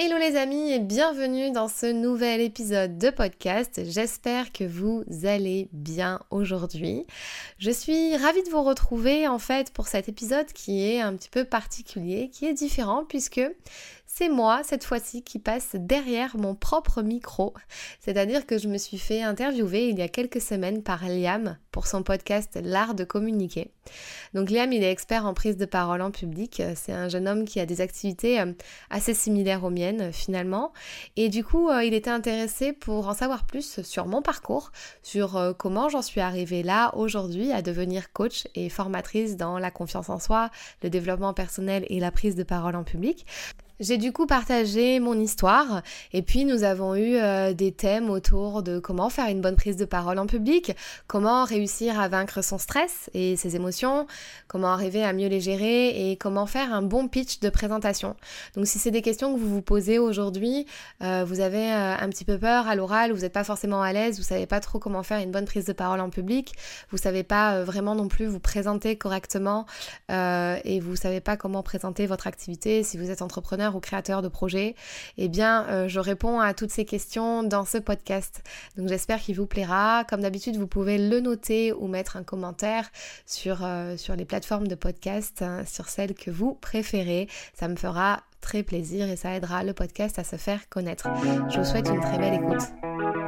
Hello les amis et bienvenue dans ce nouvel épisode de podcast. J'espère que vous allez bien aujourd'hui. Je suis ravie de vous retrouver en fait pour cet épisode qui est un petit peu particulier, qui est différent puisque c'est moi cette fois-ci qui passe derrière mon propre micro. C'est-à-dire que je me suis fait interviewer il y a quelques semaines par Liam pour son podcast L'art de communiquer. Donc Liam, il est expert en prise de parole en public. C'est un jeune homme qui a des activités euh, assez similaires aux miennes finalement. Et du coup, euh, il était intéressé pour en savoir plus sur mon parcours, sur euh, comment j'en suis arrivée là aujourd'hui à devenir coach et formatrice dans la confiance en soi, le développement personnel et la prise de parole en public. J'ai du coup partagé mon histoire et puis nous avons eu euh, des thèmes autour de comment faire une bonne prise de parole en public, comment réussir à vaincre son stress et ses émotions, comment arriver à mieux les gérer et comment faire un bon pitch de présentation. Donc si c'est des questions que vous vous posez aujourd'hui, euh, vous avez euh, un petit peu peur à l'oral, vous n'êtes pas forcément à l'aise, vous savez pas trop comment faire une bonne prise de parole en public, vous savez pas vraiment non plus vous présenter correctement et vous savez pas comment présenter votre activité si vous êtes entrepreneur ou créateur de projet, eh bien, euh, je réponds à toutes ces questions dans ce podcast. Donc, j'espère qu'il vous plaira. Comme d'habitude, vous pouvez le noter ou mettre un commentaire sur, euh, sur les plateformes de podcast, hein, sur celles que vous préférez. Ça me fera très plaisir et ça aidera le podcast à se faire connaître. Je vous souhaite une très belle écoute.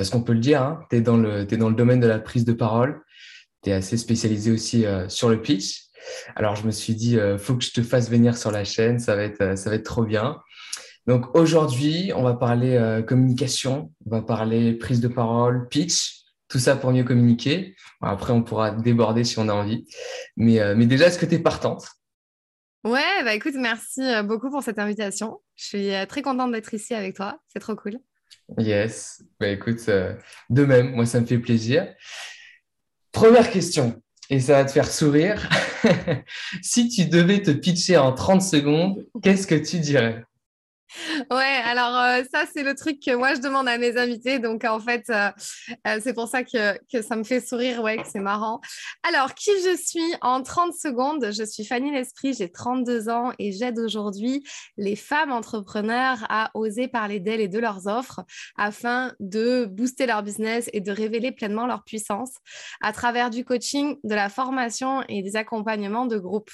Parce qu'on peut le dire, hein, tu es, dans le, dans le domaine de la prise de parole. Tu es assez spécialisé aussi euh, sur le pitch. Alors, je me suis dit, faut que je te fasse venir sur la chaîne. Ça va être, ça va être trop bien. Donc, aujourd'hui, on va parler communication. On va parler prise de parole, pitch. Tout ça pour mieux communiquer. Après, on pourra déborder si on a envie. Mais, mais déjà, est-ce que tu es partante? Ouais, bah écoute, merci euh, beaucoup pour cette invitation. Je suis euh, très contente d'être ici avec toi. C'est trop cool. Yes, bah écoute, euh, de même, moi ça me fait plaisir. Première question, et ça va te faire sourire. si tu devais te pitcher en 30 secondes, qu'est-ce que tu dirais? Ouais, alors euh, ça, c'est le truc que moi, je demande à mes invités. Donc, en fait, euh, euh, c'est pour ça que, ça me fait sourire, ouais, que c'est marrant. Alors, qui je suis en 30 secondes? Je suis Fanny L'Esprit, j'ai 32 ans et j'aide aujourd'hui les femmes entrepreneurs à oser parler d'elles et de leurs offres afin de booster leur business et de révéler pleinement leur puissance à travers du coaching, de la formation et des accompagnements de groupe.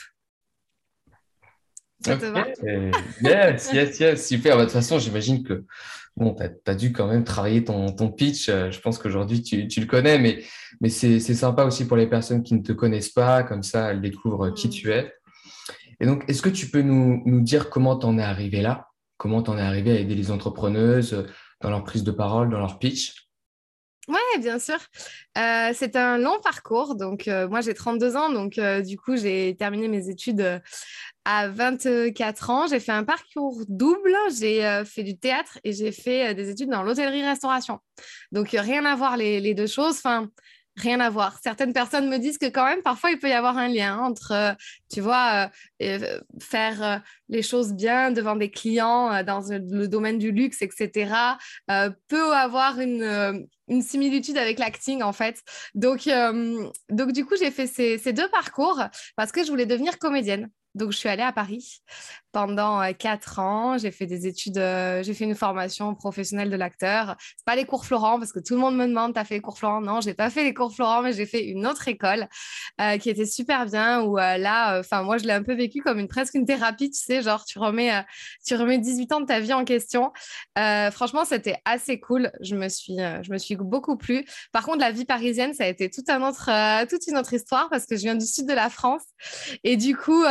Ça te va Yes, yes, yes, super. Bah, de toute façon, j'imagine que bon, tu as, dû quand même travailler ton, ton pitch. Euh, je pense qu'aujourd'hui, tu, tu, le connais, mais, mais c'est sympa aussi pour les personnes qui ne te connaissent pas. Comme ça, elles découvrent qui mm. tu es. Et donc, est-ce que tu peux nous, nous dire comment tu en es arrivé là? Comment tu en es arrivé à aider les entrepreneuses dans leur prise de parole, dans leur pitch? Oui, bien sûr. Euh, c'est un long parcours. Donc, euh, moi, j'ai 32 ans. Donc, du coup, j'ai terminé mes études à 24 ans, j'ai fait un parcours double. J'ai euh, fait du théâtre et j'ai fait euh, des études dans l'hôtellerie-restauration. Donc, rien à voir les, deux choses. Enfin, rien à voir. Certaines personnes me disent que quand même, parfois, il peut y avoir un lien entre, euh, tu vois, faire les choses bien devant des clients dans le domaine du luxe, etc., peut avoir une, une similitude avec l'acting, en fait. Donc, donc du coup, j'ai fait ces deux parcours parce que je voulais devenir comédienne. Donc, je suis allée à Paris pendant euh, quatre ans. J'ai fait des études, euh, j'ai fait une formation professionnelle de l'acteur. C'est pas les cours Florent parce que tout le monde me demande, t'as fait les cours Florent? Non, j'ai pas fait les cours Florent, mais j'ai fait une autre école euh, qui était super bien. Où là, enfin moi, je l'ai un peu vécu comme une presque une thérapie, tu sais, genre tu remets, tu remets 18 ans de ta vie en question. franchement, c'était assez cool. Je me suis, je me suis beaucoup plu. Par contre, la vie parisienne, ça a été tout un autre, toute une autre histoire parce que je viens du sud de la France et du coup,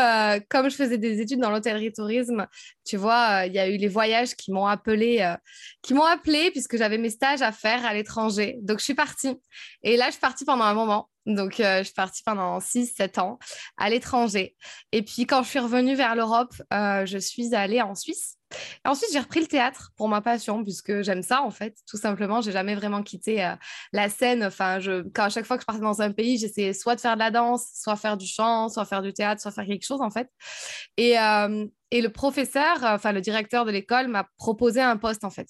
comme je faisais des études dans l'hôtellerie-tourisme, tu vois, euh, il y a eu les voyages qui m'ont appelé, euh, qui m'ont appelé puisque j'avais mes stages à faire à l'étranger. Donc, je suis partie. Et là, je suis partie pendant un moment. Donc, euh, je suis partie pendant 6-7 ans à l'étranger. Et puis, quand je suis revenue vers l'Europe, je suis allée en Suisse. Ensuite, j'ai repris le théâtre pour ma passion, puisque j'aime ça, en fait, tout simplement. J'ai jamais vraiment quitté euh, la scène. Enfin, je, quand à chaque fois que je partais dans un pays, j'essayais soit de faire de la danse, soit faire du chant, soit faire du théâtre, soit faire quelque chose, en fait. Et, euh, et le professeur, enfin, le directeur de l'école m'a proposé un poste, en fait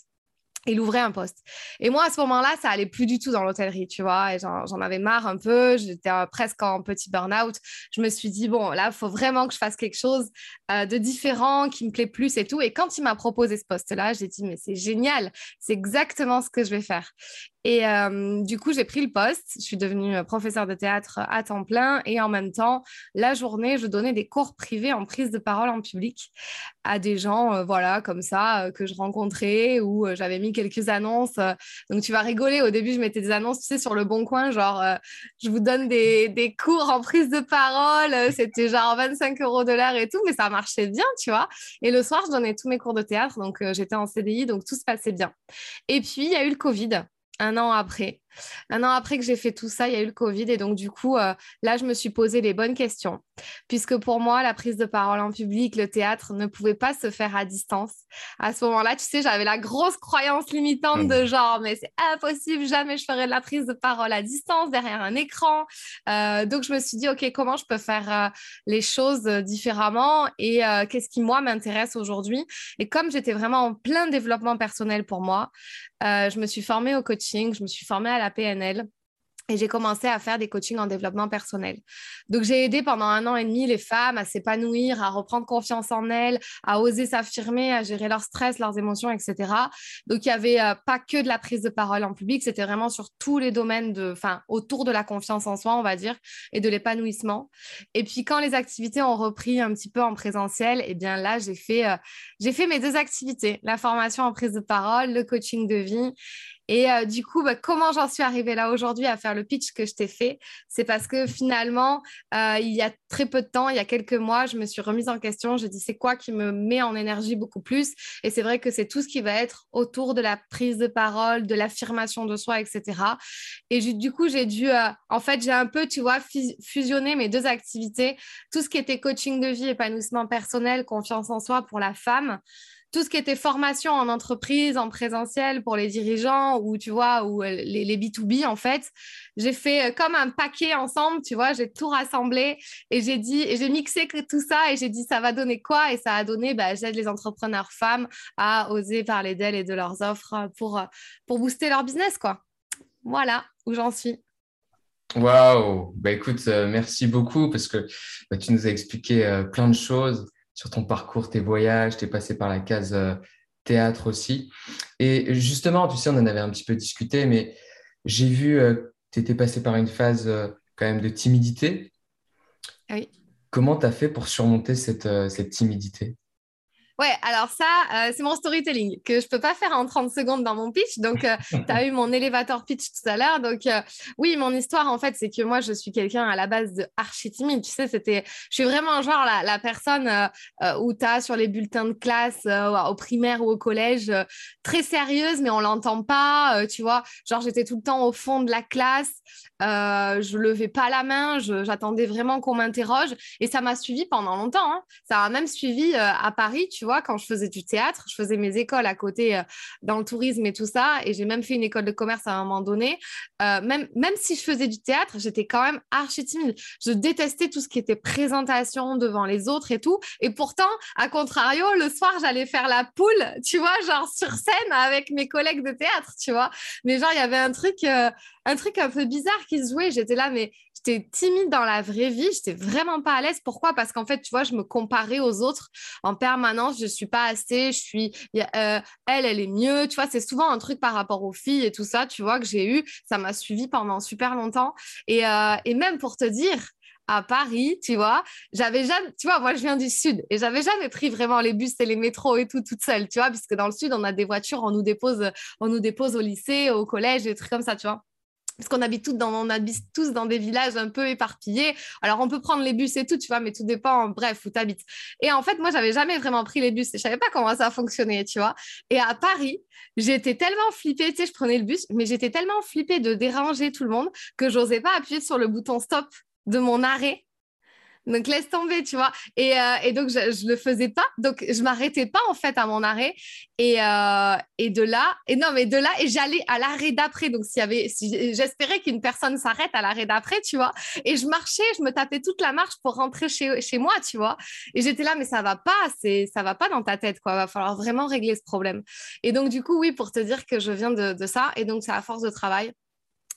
il ouvrait un poste. Et moi, à ce moment-là, ça allait plus du tout dans l'hôtellerie, tu vois, et j'en avais marre un peu, j'étais euh, presque en petit burn-out. Je me suis dit, bon, là, il faut vraiment que je fasse quelque chose euh, de différent, qui me plaît plus et tout. Et quand il m'a proposé ce poste-là, j'ai dit, mais c'est génial, c'est exactement ce que je vais faire. Et euh, du coup, j'ai pris le poste. Je suis devenue euh, professeure de théâtre à temps plein. Et en même temps, la journée, je donnais des cours privés en prise de parole en public à des gens, euh, voilà, comme ça, que je rencontrais ou j'avais mis quelques annonces. donc, tu vas rigoler. Au début, je mettais des annonces, tu sais, sur le bon coin, genre, je vous donne des, des, cours en prise de parole. C'était genre 25 euros de l'heure et tout, mais ça marchait bien, tu vois. Et le soir, je donnais tous mes cours de théâtre. Donc, j'étais en CDI, donc tout se passait bien. Et puis, il y a eu le Covid un an après. Un an après que j'ai fait tout ça, il y a eu le Covid et donc du coup, euh, là, je me suis posé les bonnes questions. Puisque pour moi, la prise de parole en public, le théâtre ne pouvait pas se faire à distance. À ce moment-là, tu sais, j'avais la grosse croyance limitante de mmh. genre, mais c'est impossible, jamais je ferai de la prise de parole à distance derrière un écran. Euh, donc je me suis dit, OK, comment je peux faire euh, les choses différemment et qu'est-ce qui, moi, m'intéresse aujourd'hui? Et comme j'étais vraiment en plein développement personnel pour moi, je me suis formée au coaching, je me suis formée à la PNL. Et j'ai commencé à faire des coachings en développement personnel. Donc, j'ai aidé pendant un an et demi les femmes à s'épanouir, à reprendre confiance en elles, à oser s'affirmer, à gérer leur stress, leurs émotions, etc. Donc, il n'y avait euh, pas que de la prise de parole en public, c'était vraiment sur tous les domaines de, enfin, autour de la confiance en soi, on va dire, et de l'épanouissement. Et puis, quand les activités ont repris un petit peu en présentiel, et eh bien là, j'ai fait, euh, j'ai fait mes deux activités, la formation en prise de parole, le coaching de vie. Et euh, du coup, bah, comment j'en suis arrivée là aujourd'hui à faire le pitch que je t'ai fait? C'est parce que finalement, euh, il y a très peu de temps, il y a quelques mois, je me suis remise en question. Je dis c'est quoi qui me met en énergie beaucoup plus? Et c'est vrai que c'est tout ce qui va être autour de la prise de parole, de l'affirmation de soi, etc. Et du coup, j'ai dû, euh, en fait, j'ai un peu, tu vois, fusionner mes deux activités, tout ce qui était coaching de vie, épanouissement personnel, confiance en soi pour la femme tout ce qui était formation en entreprise, en présentiel pour les dirigeants ou tu vois, ou euh, les, les B2B en fait, j'ai fait euh, comme un paquet ensemble, tu vois, j'ai tout rassemblé et j'ai dit, j'ai mixé tout ça et j'ai dit ça va donner quoi? Et ça a donné, bah, j'aide les entrepreneurs femmes à oser parler d'elles et de leurs offres pour, euh, pour booster leur business quoi. Voilà où j'en suis. Waouh, bah écoute, merci beaucoup parce que bah, tu nous as expliqué plein de choses sur ton parcours, tes voyages, tu es passé par la case euh, théâtre aussi. Et justement, tu sais, on en avait un petit peu discuté, mais j'ai vu euh, que tu étais passé par une phase euh, quand même de timidité. Oui. Comment tu as fait pour surmonter cette, cette timidité? Ouais, alors ça, euh, c'est mon storytelling que je peux pas faire en 30 secondes dans mon pitch. Donc, euh, tu as eu mon elevator pitch tout à l'heure. Donc, euh, oui, mon histoire, en fait, c'est que moi, je suis quelqu'un à la base de archi timide. Tu sais, c'était, je suis vraiment genre la, la personne où tu as sur les bulletins de classe au primaire ou au collège, très sérieuse, mais on l'entend pas, tu vois. Genre, j'étais tout le temps au fond de la classe. je levais pas la main, j'attendais vraiment qu'on m'interroge. Et ça m'a suivi pendant longtemps. Hein. Ça m'a même suivi à Paris, tu vois, quand je faisais du théâtre, je faisais mes écoles à côté euh, dans le tourisme et tout ça, et j'ai même fait une école de commerce à un moment donné. Euh, même, même si je faisais du théâtre, j'étais quand même archi timide. Je détestais tout ce qui était présentation devant les autres et tout. Et pourtant, à contrario, le soir, j'allais faire la poule, tu vois, genre sur scène avec mes collègues de théâtre, tu vois. Mais genre, il y avait un truc, euh, un truc un peu bizarre qui se jouait. J'étais là, mais j'étais timide dans la vraie vie, j'étais vraiment pas à l'aise. Pourquoi? Parce qu'en fait, tu vois, je me comparais aux autres en permanence. Je suis pas assez, je suis, euh, elle, elle est mieux. Tu vois, c'est souvent un truc par rapport aux filles et tout ça, tu vois, que j'ai eu. Ça m'a suivi pendant super longtemps. Et, euh, et même pour te dire, à Paris, tu vois, j'avais jamais, tu vois, moi je viens du sud et j'avais jamais pris vraiment les bus et les métros et tout toute seule, tu vois, puisque dans le sud on a des voitures, on nous dépose, on nous dépose au lycée, au collège, des trucs comme ça, tu vois parce qu'on habite, tous dans, des villages un peu éparpillés. Alors, on peut prendre les bus et tout, tu vois, mais tout dépend, bref, où tu habites. Et en fait, moi, j'avais jamais vraiment pris les bus je savais pas comment ça fonctionnait, tu vois. Et à Paris, j'étais tellement flippée, tu sais, je prenais le bus, mais j'étais tellement flippée de déranger tout le monde que j'osais pas appuyer sur le bouton stop de mon arrêt donc laisse tomber, tu vois. Et, euh, donc je, ne le faisais pas, donc je m'arrêtais pas en fait à mon arrêt. Et, euh, et de là, et non mais de là, et j'allais à l'arrêt d'après. Donc s'il y avait, si, j'espérais qu'une personne s'arrête à l'arrêt d'après, tu vois. Et je marchais, je me tapais toute la marche pour rentrer chez, chez moi, tu vois. Et j'étais là, mais ça va pas, c'est ça va pas dans ta tête, quoi. Va falloir vraiment régler ce problème. Et donc du coup, oui, pour te dire que je viens de ça, et donc c'est à force de travail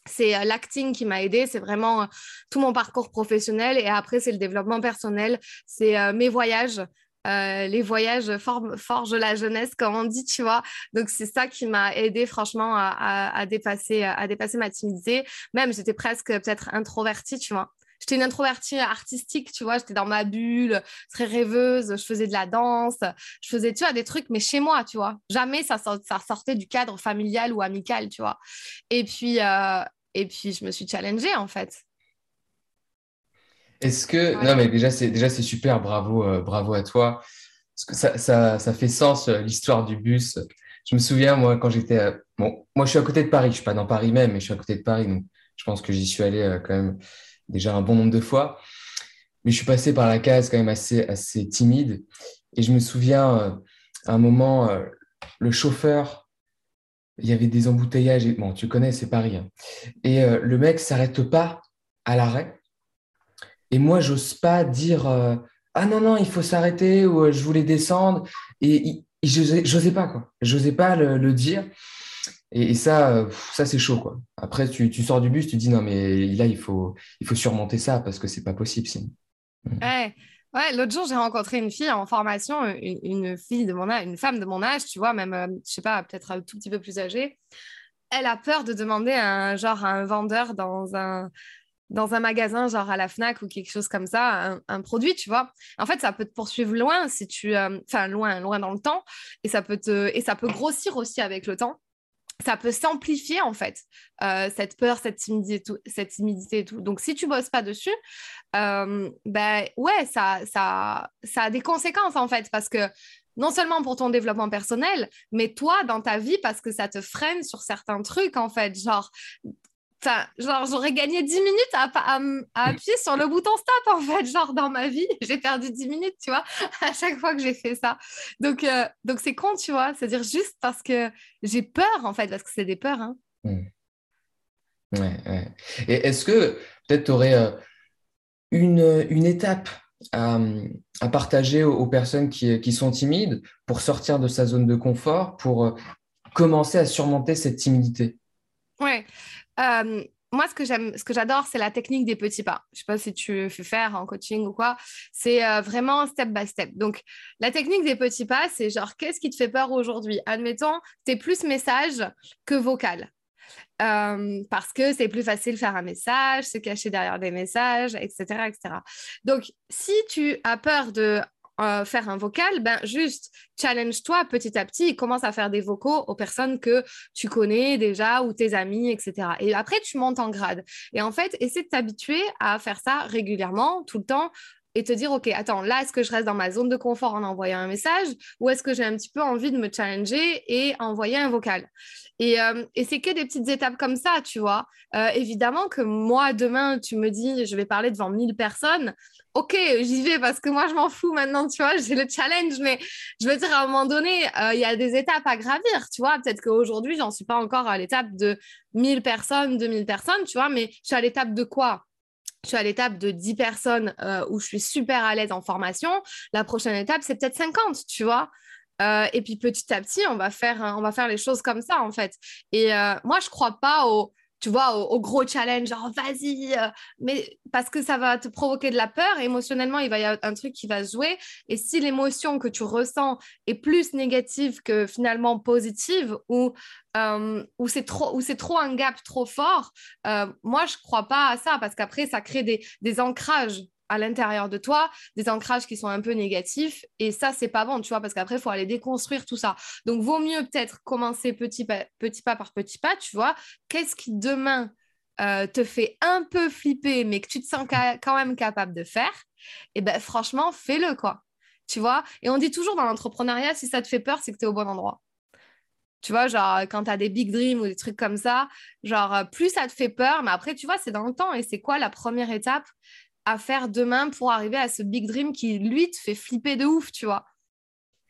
c'est euh, l'acting qui m'a aidé, c'est vraiment euh, tout mon parcours professionnel et après c'est le développement personnel, c'est euh, mes voyages. les voyages forgent la jeunesse, comme on dit, tu vois. Donc, c'est ça qui m'a aidé, franchement, à, dépasser, à dépasser ma timidité. Même, j'étais presque peut-être introvertie, tu vois. J'étais une introvertie artistique, tu vois. J'étais dans ma bulle, très rêveuse. Je faisais de la danse. Je faisais, tu vois, des trucs, mais chez moi, tu vois. Jamais ça, ça sortait du cadre familial ou amical, tu vois. Et puis, et puis, je me suis challengée, en fait. Est-ce que... Non, mais déjà, c'est déjà c'est super. Bravo, euh, bravo à toi. Parce que ça, ça, ça fait sens, euh, l'histoire du bus. Je me souviens, moi, quand j'étais... Bon, moi, je suis à côté de Paris. Je ne suis pas dans Paris même, mais je suis à côté de Paris. Donc, je pense que j'y suis allé euh, quand même déjà un bon nombre de fois. Mais je suis passé par la case quand même assez, assez timide. Et je me souviens, à un moment, le chauffeur il y avait des embouteillages. Et, bon, tu connais, c'est Paris. Hein. Et euh, le mec s'arrête pas à l'arrêt. Et moi, j'ose pas dire euh, Ah non, non, il faut s'arrêter ou euh, je voulais descendre. Et, je j'osais pas, quoi. Pas le, dire. Et, ça, ça c'est chaud, quoi. Après, tu, sors du bus, tu dis Non, mais là, il faut, il faut surmonter ça parce que c'est pas possible sinon. Ouais. Ouais, l'autre jour, j'ai rencontré une fille en formation, une, fille de mon âge, une femme de mon âge, tu vois, même, euh, je sais pas, peut-être un tout petit peu plus âgée. Elle a peur de demander un genre à un vendeur dans un dans un magasin, genre à la Fnac ou quelque chose comme ça, un, produit, tu vois. En fait, ça peut te poursuivre loin si tu, euh, enfin loin, loin dans le temps, et ça peut te, et ça peut grossir aussi avec le temps ça peut s'amplifier en fait, euh, cette peur, cette timidité, tout, cette timidité et tout. Donc si tu bosses pas dessus, euh, ben ouais, ça, ça, ça a des conséquences en fait, parce que non seulement pour ton développement personnel, mais toi dans ta vie, parce que ça te freine sur certains trucs en fait, genre Enfin, genre, j'aurais gagné 10 minutes à, à, appuyer sur le bouton stop, en fait. Genre, dans ma vie, j'ai perdu 10 minutes, tu vois, à chaque fois que j'ai fait ça. Donc, euh, donc c'est con, tu vois. C'est-à-dire juste parce que j'ai peur, en fait, parce que c'est des peurs. Hein. Mmh. Ouais, ouais. Et est-ce que peut-être tu aurais euh, une, une étape à, à partager aux, personnes qui, qui, sont timides pour sortir de sa zone de confort, pour euh, commencer à surmonter cette timidité? Ouais. Euh, moi, ce que j'aime, ce que j'adore, c'est la technique des petits pas. Je sais pas si tu fais faire en coaching ou quoi. C'est euh, vraiment step by step. Donc, la technique des petits pas, c'est genre, qu'est-ce qui te fait peur aujourd'hui? Admettons, tu es plus message que vocal. Euh, parce que c'est plus facile de faire un message, se cacher derrière des messages, etc., etc. Donc, si tu as peur de euh, faire un vocal, ben juste challenge-toi petit à petit et commence à faire des vocaux aux personnes que tu connais déjà ou tes amis, etc. Et après, tu montes en grade. Et en fait, essaie de t'habituer à faire ça régulièrement, tout le temps, et te dire, OK, attends, là, est-ce que je reste dans ma zone de confort en envoyant un message ou est-ce que j'ai un petit peu envie de me challenger et envoyer un vocal? Et, euh, c'est que des petites étapes comme ça, tu vois. Euh, évidemment que moi, demain, tu me dis, je vais parler devant 1000 personnes. OK, j'y vais parce que moi, je m'en fous maintenant, tu vois, j'ai le challenge, mais je veux dire, à un moment donné, euh, il y a des étapes à gravir, tu vois. Peut-être qu'aujourd'hui, j'en suis pas encore à l'étape de 1000 personnes, 2000 personnes, tu vois, mais je suis à l'étape de quoi? Je suis à l'étape de 10 personnes euh, où je suis super à l'aise en formation. La prochaine étape, c'est peut-être 50, tu vois. Euh, et puis petit à petit, on va, faire, on va faire les choses comme ça, en fait. Et euh, moi, je ne crois pas au tu vois, au, gros challenge, genre vas-y, euh, mais parce que ça va te provoquer de la peur, émotionnellement, il va y avoir un truc qui va jouer. Et si l'émotion que tu ressens est plus négative que finalement positive, ou, euh, ou c'est trop, trop un gap trop fort, euh, moi, je crois pas à ça, parce qu'après, ça crée des, des ancrages à l'intérieur de toi, des ancrages qui sont un peu négatifs. Et ça, c'est pas bon, tu vois, parce qu'après, il faut aller déconstruire tout ça. Donc, vaut mieux peut-être commencer petit pas, petit pas par petit pas, tu vois. Qu'est-ce qui demain euh, te fait un peu flipper, mais que tu te sens quand même capable de faire? Et eh ben franchement, fais-le, quoi. Tu vois? Et on dit toujours dans l'entrepreneuriat, si ça te fait peur, c'est que tu es au bon endroit. Tu vois, genre, quand tu as des big dreams ou des trucs comme ça, genre, plus ça te fait peur, mais après, tu vois, c'est dans le temps. Et c'est quoi la première étape? À faire demain pour arriver à ce big dream qui, lui, te fait flipper de ouf, tu vois.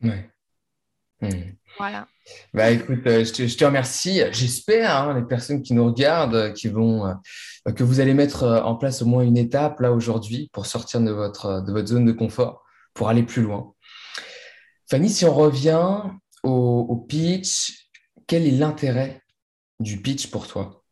Ouais. Voilà. Bah écoute, euh, je, te, remercie. J'espère, hein, les personnes qui nous regardent, euh, qui vont, euh, que vous allez mettre en place au moins une étape là aujourd'hui pour sortir de votre, de votre zone de confort, pour aller plus loin. Fanny, si on revient au, au pitch, quel est l'intérêt du pitch pour toi?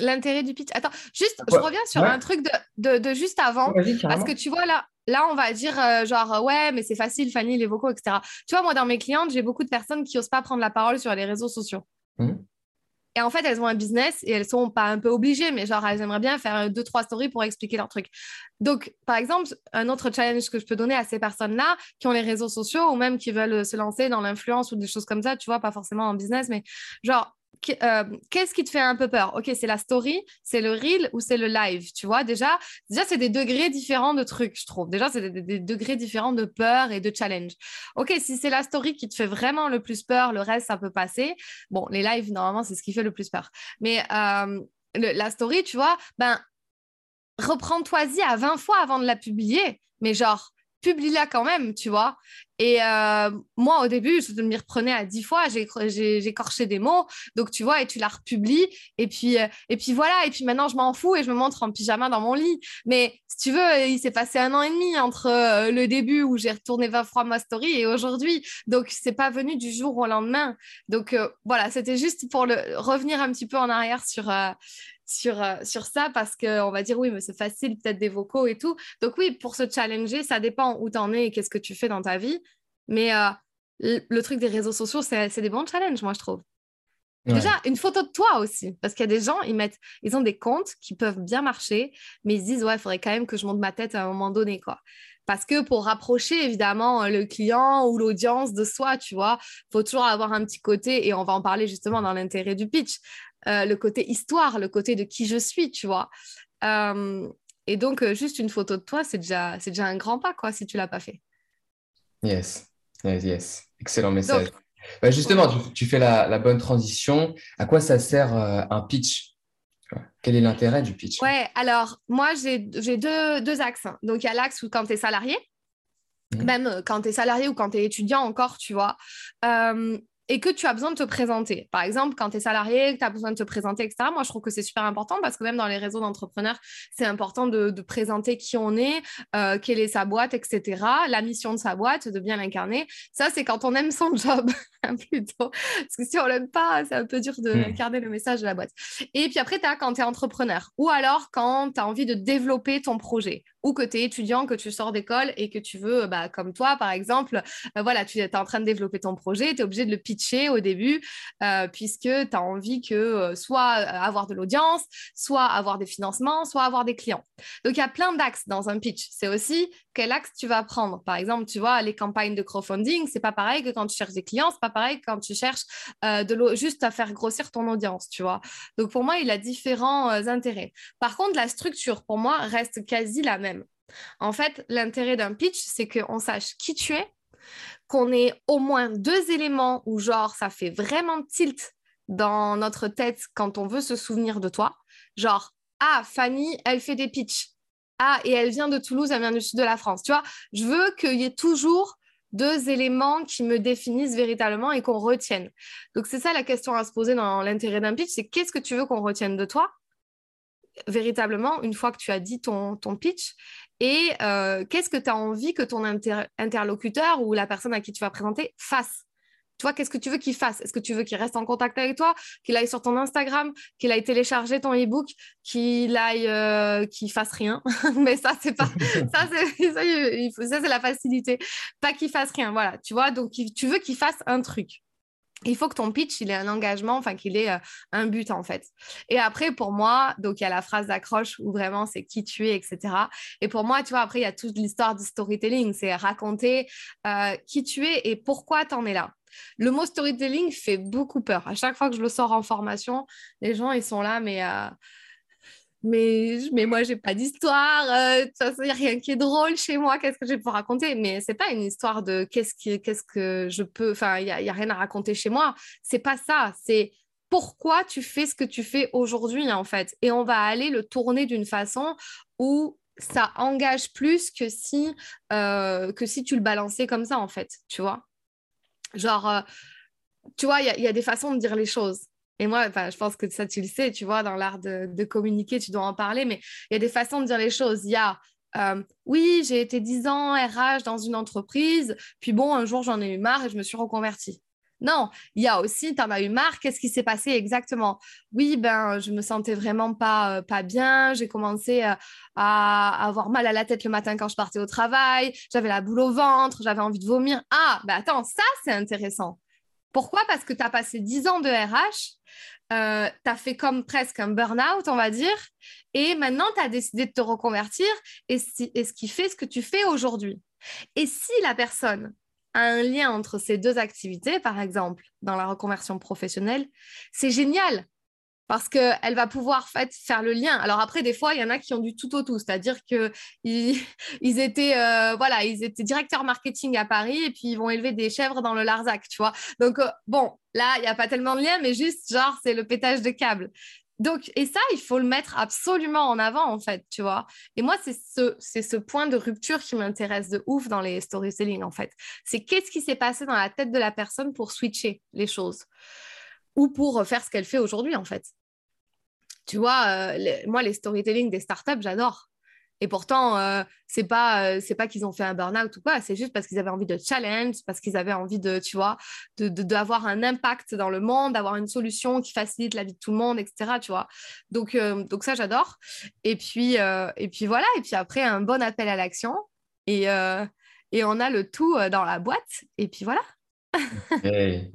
L'intérêt du pitch. Attends, juste, je reviens sur un truc de, de, juste avant. parce que tu vois, là, là, on va dire euh, genre, ouais, mais c'est facile, Fanny, les vocaux, etc. Tu vois, moi, dans mes clientes, j'ai beaucoup de personnes qui n'osent pas prendre la parole sur les réseaux sociaux. Mmh. Et en fait, elles ont un business et elles sont pas un peu obligées, mais genre, elles aimeraient bien faire deux, trois stories pour expliquer leur truc. Donc, par exemple, un autre challenge que je peux donner à ces personnes-là qui ont les réseaux sociaux ou même qui veulent se lancer dans l'influence ou des choses comme ça, tu vois, pas forcément en business, mais genre, euh, qu'est-ce qui te fait un peu peur? Ok, c'est la story, c'est le reel ou c'est le live, tu vois? Déjà, déjà c'est des degrés différents de trucs, je trouve. Déjà, c'est des, degrés différents de peur et de challenge. Ok, si c'est la story qui te fait vraiment le plus peur, le reste, ça peut passer. Bon, les lives, normalement, c'est ce qui fait le plus peur. Mais euh, la story, tu vois, ben, reprends-toi-y à 20 fois avant de la publier. Mais genre, publie-la quand même, tu vois. Et euh, moi, au début, je m'y reprenais à dix fois, j'ai écorché des mots, donc tu vois, et tu la republies, et puis, euh, et puis voilà, et puis maintenant, je m'en fous et je me montre en pyjama dans mon lit. Mais si tu veux, il s'est passé un an et demi entre euh, le début où j'ai retourné 20 fois ma story et aujourd'hui, donc c'est pas venu du jour au lendemain. Donc voilà, c'était juste pour le, revenir un petit peu en arrière sur, sur, euh, sur ça parce qu'on va dire oui, mais c'est facile, peut-être des vocaux et tout. Donc oui, pour se challenger, ça dépend où tu en es et qu'est-ce que tu fais dans ta vie. Mais euh, le, truc des réseaux sociaux, c'est des bons challenges, moi, je trouve. Déjà, une photo de toi aussi, parce qu'il y a des gens, ils mettent, ils ont des comptes qui peuvent bien marcher, mais ils se disent, ouais, il faudrait quand même que je monte ma tête à un moment donné, quoi. Parce que pour rapprocher évidemment le client ou l'audience de soi, tu vois, faut toujours avoir un petit côté, et on va en parler justement dans l'intérêt du pitch, euh, le côté histoire, le côté de qui je suis, tu vois. Euh, et donc, euh, juste une photo de toi, c'est déjà, c'est déjà un grand pas, quoi, si tu l'as pas fait. Yes, yes, yes. Excellent message. Bah, justement, tu, fais la, bonne transition. À quoi ça sert un pitch? Quel est l'intérêt du pitch? Ouais, alors moi j'ai deux, deux, axes. Donc il y a l'axe où quand tu es salarié, mmh. même quand tu es salarié ou quand tu es étudiant encore, tu vois, et que tu as besoin de te présenter. Par exemple, quand tu es salarié, que tu as besoin de te présenter, etc. Moi, je trouve que c'est super important parce que même dans les réseaux d'entrepreneurs, c'est important de, présenter qui on est, euh, quelle est sa boîte, etc. La mission de sa boîte, de bien l'incarner. Ça, c'est quand on aime son job, plutôt. Parce que si on l'aime pas, c'est un peu dur de mmh. le message de la boîte. Et puis après, tu as quand tu es entrepreneur ou alors quand tu as envie de développer ton projet ou que tu es étudiant, que tu sors d'école et que tu veux, bah, comme toi, par exemple, euh, voilà, tu es en train de développer ton projet, tu es obligé de le pitcher au début euh, puisque tu as envie que euh, soit avoir de l'audience, soit avoir des financements, soit avoir des clients. Donc, il y a plein d'axes dans un pitch. C'est aussi quel axe tu vas prendre. Par exemple, tu vois, les campagnes de crowdfunding, c'est pas pareil que quand tu cherches des clients, c'est pas pareil quand tu cherches de juste à faire grossir ton audience, tu vois. Donc, pour moi, il a différents intérêts. Par contre, la structure, pour moi, reste quasi la même. En fait, l'intérêt d'un pitch, c'est qu'on sache qui tu es, qu'on ait au moins deux éléments où, genre, ça fait vraiment tilt dans notre tête quand on veut se souvenir de toi. Genre, ah, Fanny, elle fait des pitchs. Ah, et elle vient de Toulouse, elle vient du sud de la France. Tu vois, je veux qu'il y ait toujours deux éléments qui me définissent véritablement et qu'on retienne. Donc, c'est ça la question à se poser dans l'intérêt d'un pitch, c'est qu'est-ce que tu veux qu'on retienne de toi véritablement une fois que tu as dit ton, ton pitch et euh, qu'est-ce que tu as envie que ton interlocuteur ou la personne à qui tu vas présenter fasse? Tu vois, qu'est-ce que tu veux qu'il fasse? Est-ce que tu veux qu'il reste en contact avec toi, qu'il aille sur ton Instagram, qu'il aille télécharger ton e-book, qu'il aille, euh, qu'il fasse rien? Mais ça, c'est pas, ça, c'est, ça, c'est la facilité. Pas qu'il fasse rien, voilà. Tu vois, donc tu veux qu'il fasse un truc il faut que ton pitch, il ait un engagement, enfin qu'il ait euh, un but en fait. Et après, pour moi, donc il y a la phrase d'accroche où vraiment c'est qui tu es, etc. Et pour moi, tu vois, après, il y a toute l'histoire du storytelling, c'est raconter euh, qui tu es et pourquoi tu en es là. Le mot storytelling fait beaucoup peur. À chaque fois que je le sors en formation, les gens, ils sont là, mais... Euh, mais, mais moi, j'ai pas d'histoire. Euh, il n'y a rien qui est drôle chez moi. Qu'est-ce que je vais pouvoir raconter? Mais c'est pas une histoire de qu'est-ce, qu'est-ce que je peux. Enfin, il n'y a, rien à raconter chez moi. C'est pas ça. C'est pourquoi tu fais ce que tu fais aujourd'hui, en fait. Et on va aller le tourner d'une façon où ça engage plus que si, euh, tu le balançais comme ça, en fait. Tu vois? Genre, euh, tu vois, il y, y, a des façons de dire les choses. Et moi, je pense que ça, tu le sais, tu vois, dans l'art de, communiquer, tu dois en parler, mais il y a des façons de dire les choses. Il y a, euh, oui, j'ai été 10 ans RH dans une entreprise, puis bon, un jour, j'en ai eu marre et je me suis reconvertie. Non, il y a aussi, tu en as eu marre, qu'est-ce qui s'est passé exactement? Oui, ben, je me sentais vraiment pas, euh, pas bien, j'ai commencé euh, à avoir mal à la tête le matin quand je partais au travail, j'avais la boule au ventre, j'avais envie de vomir. Ah, ben attends, ça, c'est intéressant. Pourquoi? Parce que tu as passé 10 ans de RH, euh, tu as fait comme presque un burn-out, on va dire, et maintenant tu as décidé de te reconvertir, et, et ce qui fait ce que tu fais aujourd'hui. Et si la personne a un lien entre ces deux activités, par exemple, dans la reconversion professionnelle, c'est génial parce qu'elle va pouvoir faire le lien. Alors après, des fois, il y en a qui ont du tout au tout, c'est-à-dire qu'ils ils étaient, euh, voilà, étaient directeurs marketing à Paris et puis ils vont élever des chèvres dans le Larzac, tu vois. Donc, euh, bon, là, il n'y a pas tellement de lien, mais juste, genre, c'est le pétage de câble. Donc, et ça, il faut le mettre absolument en avant, en fait, tu vois. Et moi, c'est ce, c'est ce point de rupture qui m'intéresse de ouf dans les storytelling, en fait. C'est qu'est-ce qui s'est passé dans la tête de la personne pour switcher les choses ou pour faire ce qu'elle fait aujourd'hui, en fait. Tu vois, euh, moi, les storytelling des startups, j'adore. Et pourtant, euh, c'est pas, euh, pas qu'ils ont fait un burn-out ou quoi, c'est juste parce qu'ils avaient envie de challenge, parce qu'ils avaient envie de, tu vois, d'avoir de, un impact dans le monde, d'avoir une solution qui facilite la vie de tout le monde, etc. Tu vois. Donc, donc ça, j'adore. Et puis, et puis voilà. Et puis après, un bon appel à l'action. Et, et on a le tout dans la boîte. Et puis voilà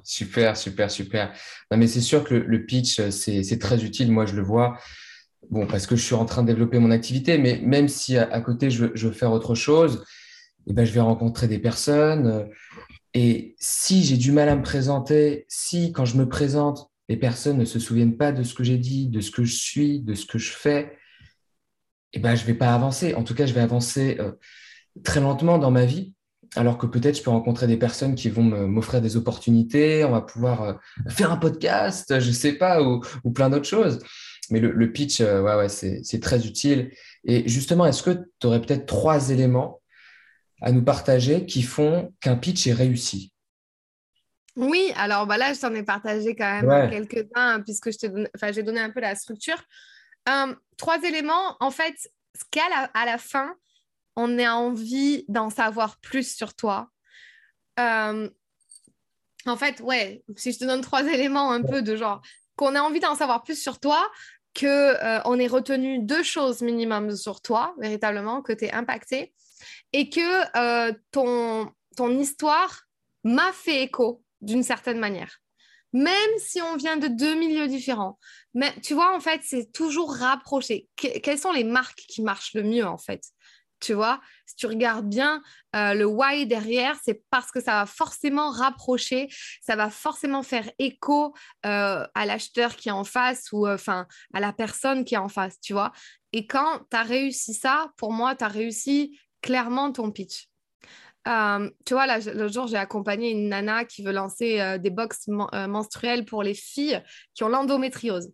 super, super, super. Non, mais c'est sûr que le, pitch, c'est très utile. Moi, je le vois. Bon, parce que je suis en train de développer mon activité, mais même si à, côté, je veux, faire autre chose, eh ben, je vais rencontrer des personnes. Et si j'ai du mal à me présenter, si quand je me présente, les personnes ne se souviennent pas de ce que j'ai dit, de ce que je suis, de ce que je fais, eh ben, je ne vais pas avancer. En tout cas, je vais avancer euh, très lentement dans ma vie alors que peut-être je peux rencontrer des personnes qui vont m'offrir des opportunités, on va pouvoir euh, faire un podcast, je ne sais pas, ou, plein d'autres choses. Mais le, pitch, euh, ouais, ouais, c'est très utile. Et justement, est-ce que tu aurais peut-être trois éléments à nous partager qui font qu'un pitch est réussi? Oui, alors bah là, je t'en ai partagé quand même quelques-uns, puisque j'ai donné un peu la structure. Euh, trois éléments, en fait, ce qu'à à la fin, on a envie d'en savoir plus sur toi. Euh, en fait, ouais, si je te donne trois éléments un peu de genre, qu'on a envie d'en savoir plus sur toi, que euh, ait retenu deux choses minimum sur toi, véritablement, que tu es impacté, et que euh, ton, ton histoire m'a fait écho d'une certaine manière. Même si on vient de deux milieux différents. Mais tu vois, en fait, c'est toujours rapproché. quelles sont les marques qui marchent le mieux, en fait? Tu vois, si tu regardes bien euh, le why derrière, c'est parce que ça va forcément rapprocher, ça va forcément faire écho euh, à l'acheteur qui est en face ou euh, enfin à la personne qui est en face, tu vois. Et quand tu as réussi ça, pour moi, tu as réussi clairement ton pitch. tu vois, le jour, j'ai accompagné une nana qui veut lancer des box menstruelles pour les filles qui ont l'endométriose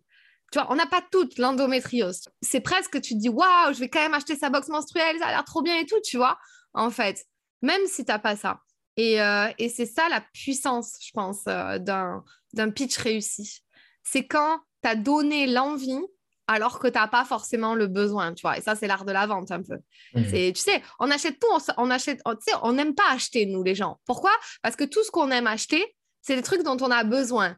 tu vois, on n'a pas toute l'endométriose. C'est presque, tu te dis, waouh, je vais quand même acheter sa box menstruelle, ça a l'air trop bien et tout, tu vois, en fait, même si tu n'as pas ça. Et, euh, et c'est ça la puissance, je pense, euh, d'un pitch réussi. C'est quand tu as donné l'envie alors que tu n'as pas forcément le besoin, tu vois. Et ça, c'est l'art de la vente un peu. Mmh. C'est, tu sais, on achète tout, on, achète, tu sais, on n'aime pas acheter, nous, les gens. Pourquoi? Parce que tout ce qu'on aime acheter, c'est les trucs dont on a besoin.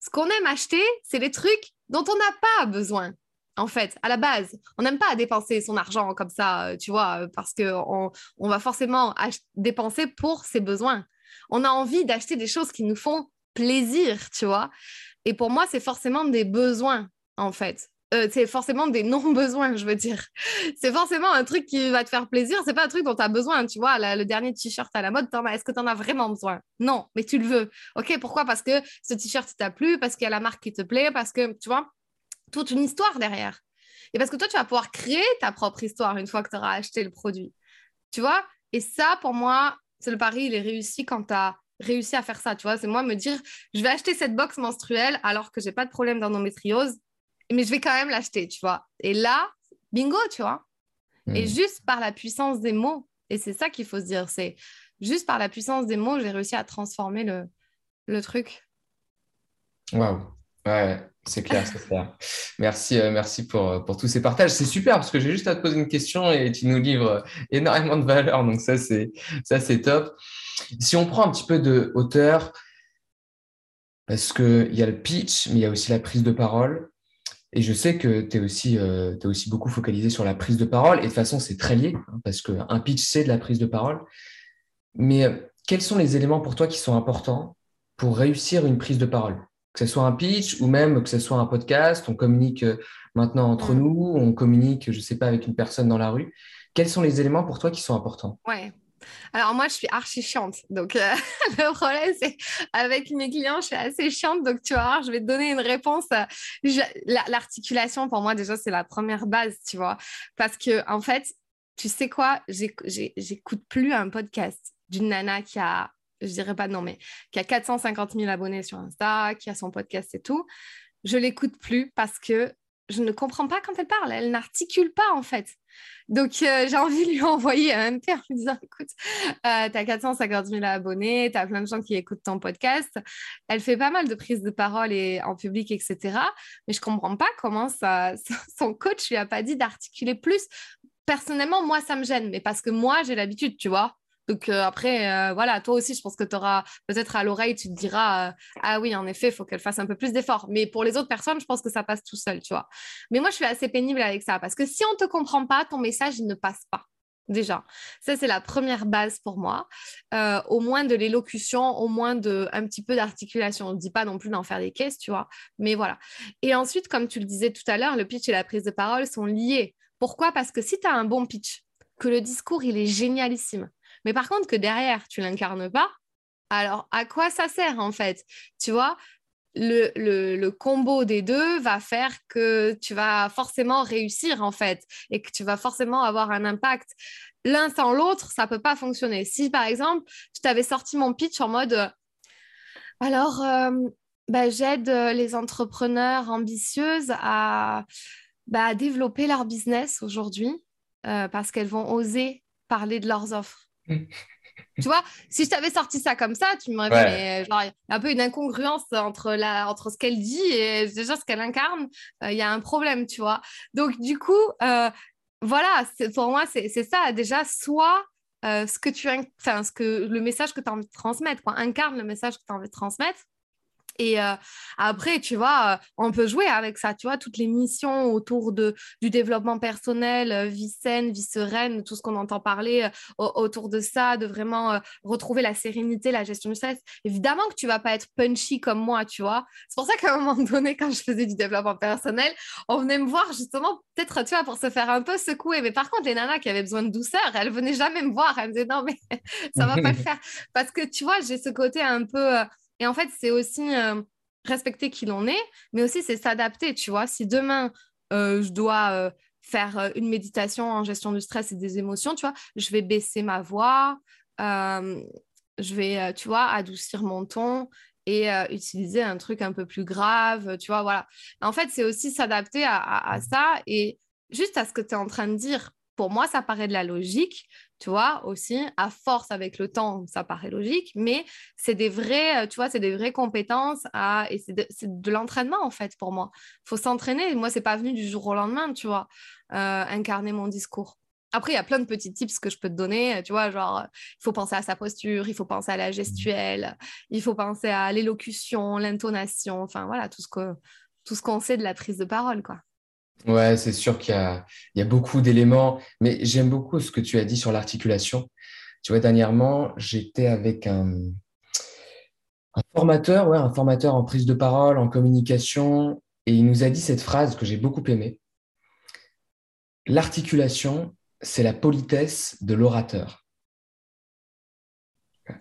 Ce qu'on aime acheter, c'est les trucs dont on n'a pas besoin. En fait, à la base, on n'aime pas dépenser son argent comme ça, euh, tu vois, euh, parce qu'on on va forcément dépenser pour ses besoins. On a envie d'acheter des choses qui nous font plaisir, tu vois. Et pour moi, c'est forcément des besoins, en fait. Euh, c'est forcément des non-besoins, je veux dire. C'est forcément un truc qui va te faire plaisir. C'est pas un truc dont tu as besoin, tu vois. le dernier t-shirt à la mode, est-ce que tu en as vraiment besoin? Non, mais tu le veux. Ok, pourquoi? Parce que ce t-shirt t'a plu, parce qu'il y a la marque qui te plaît, parce que, tu vois, toute une histoire derrière. Et parce que toi, tu vas pouvoir créer ta propre histoire une fois que tu auras acheté le produit. Tu vois? Et ça, pour moi, c'est le pari, il est réussi quand tu as réussi à faire ça. Tu vois, c'est moi me dire, je vais acheter cette box menstruelle alors que j'ai pas de problème d'endométriose mais je vais quand même l'acheter, tu vois. Et là, bingo, tu vois. Et hmm. juste par la puissance des mots, et c'est ça qu'il faut se dire, c'est juste par la puissance des mots, j'ai réussi à transformer le, le truc. Waouh, ouais, c'est clair, c'est clair. Merci, euh, merci pour, euh, pour tous ces partages. C'est super parce que j'ai juste à te poser une question et tu nous livres énormément de valeur. Donc ça, c'est ça, c'est top. Si on prend un petit peu de hauteur, parce qu'il y a le pitch, mais il y a aussi la prise de parole? Et je sais que tu es, aussi, euh, aussi beaucoup focalisé sur la prise de parole. Et de toute façon, c'est très lié, hein, parce qu'un pitch, c'est de la prise de parole. Mais euh, quels sont les éléments pour toi qui sont importants pour réussir une prise de parole? Que ce soit un pitch ou même que ce soit un podcast, on communique euh, maintenant entre nous, on communique, je ne sais pas, avec une personne dans la rue. Quels sont les éléments pour toi qui sont importants? Ouais, alors moi, je suis archi chiante. Donc euh, le problème, c'est avec mes clients, je suis assez chiante. Donc tu vois, je vais te donner une réponse. L'articulation, pour moi, déjà, c'est la première base, tu vois. Parce que en fait, tu sais quoi, j'écoute plus un podcast d'une nana qui a, je dirais pas non, mais qui a 450 000 abonnés sur Insta, qui a son podcast et tout. Je l'écoute plus parce que je ne comprends pas quand elle parle. Elle n'articule pas, en fait. Donc, euh, j'ai envie de lui envoyer un MP en lui disant Écoute, euh, tu as 450 000 abonnés, tu as plein de gens qui écoutent ton podcast. Elle fait pas mal de prises de parole et, en public, etc. Mais je comprends pas comment ça, son coach lui a pas dit d'articuler plus. Personnellement, moi, ça me gêne, mais parce que moi, j'ai l'habitude, tu vois. Donc euh, après, euh, voilà, toi aussi, je pense que tu auras peut-être à l'oreille, tu te diras, euh, ah oui, en effet, il faut qu'elle fasse un peu plus d'efforts. Mais pour les autres personnes, je pense que ça passe tout seul, tu vois. Mais moi, je suis assez pénible avec ça parce que si on ne te comprend pas, ton message, il ne passe pas. Déjà, ça c'est la première base pour moi. au moins de l'élocution, au moins de un petit peu d'articulation. On ne dit pas non plus d'en faire des caisses, tu vois. Mais voilà. Et ensuite, comme tu le disais tout à l'heure, le pitch et la prise de parole sont liés. Pourquoi? Parce que si tu as un bon pitch, que le discours il est génialissime, mais par contre, que derrière, tu l'incarnes pas, alors à quoi ça sert en fait? Tu vois le, combo des deux va faire que tu vas forcément réussir en fait et que tu vas forcément avoir un impact. L'un sans l'autre, ça peut pas fonctionner. Si par exemple, je t'avais sorti mon pitch en mode euh, alors euh, bah, j'aide les entrepreneurs ambitieuses à bah, développer leur business aujourd'hui euh, parce qu'elles vont oser parler de leurs offres tu vois, si je t'avais sorti ça comme ça, tu m'aurais genre, y a un peu une incongruence entre, la, entre ce qu'elle dit et déjà ce qu'elle incarne. Euh, il y a un problème, tu vois. Donc, du coup, euh, voilà, pour moi, c'est ça. Déjà, soit euh, ce que tu enfin, ce que le message que tu as envie de transmettre, quoi. incarne le message que tu as envie de transmettre. Et euh, après, tu vois, euh, on peut jouer avec ça, tu vois, toutes les missions autour de, du développement personnel, euh, vie saine, vie sereine, tout ce qu'on entend parler autour de ça, de vraiment retrouver la sérénité, la gestion du stress. Évidemment que tu vas pas être punchy comme moi, tu vois. C'est pour ça qu'à un moment donné, quand je faisais du développement personnel, on venait me voir justement, peut-être, tu vois, pour se faire un peu secouer. Mais par contre, les nanas qui avaient besoin de douceur, elles venaient jamais me voir. Elles me disaient non, mais ça va pas le faire. Parce que, tu vois, j'ai ce côté un peu et en fait, c'est aussi euh, respecter qui l'on est, mais aussi c'est s'adapter, tu vois. Si demain, euh, je dois euh, faire une méditation en gestion du stress et des émotions, tu vois, je vais baisser ma voix, je vais, tu vois, adoucir mon ton et utiliser un truc un peu plus grave, tu vois, voilà. En fait, c'est aussi s'adapter à, ça et juste à ce que tu es en train de dire pour moi, ça paraît de la logique, tu vois, aussi. À force, avec le temps, ça paraît logique, mais c'est des vrais, euh, tu vois, c'est des vraies compétences et c'est de, l'entraînement, en fait, pour moi. Il faut s'entraîner. Moi, c'est pas venu du jour au lendemain, tu vois, euh, incarner mon discours. Après, il y a plein de petits tips que je peux te donner, tu vois, genre, il faut penser à sa posture, il faut penser à la gestuelle, il faut penser à l'élocution, l'intonation, enfin voilà, tout ce que tout ce qu'on sait de la prise de parole, quoi. Ouais, c'est sûr qu'il y a, beaucoup d'éléments, mais j'aime beaucoup ce que tu as dit sur l'articulation. Tu vois, dernièrement, j'étais avec un, un formateur, ouais, un formateur en prise de parole, en communication, et il nous a dit cette phrase que j'ai beaucoup aimée. L'articulation, c'est la politesse de l'orateur.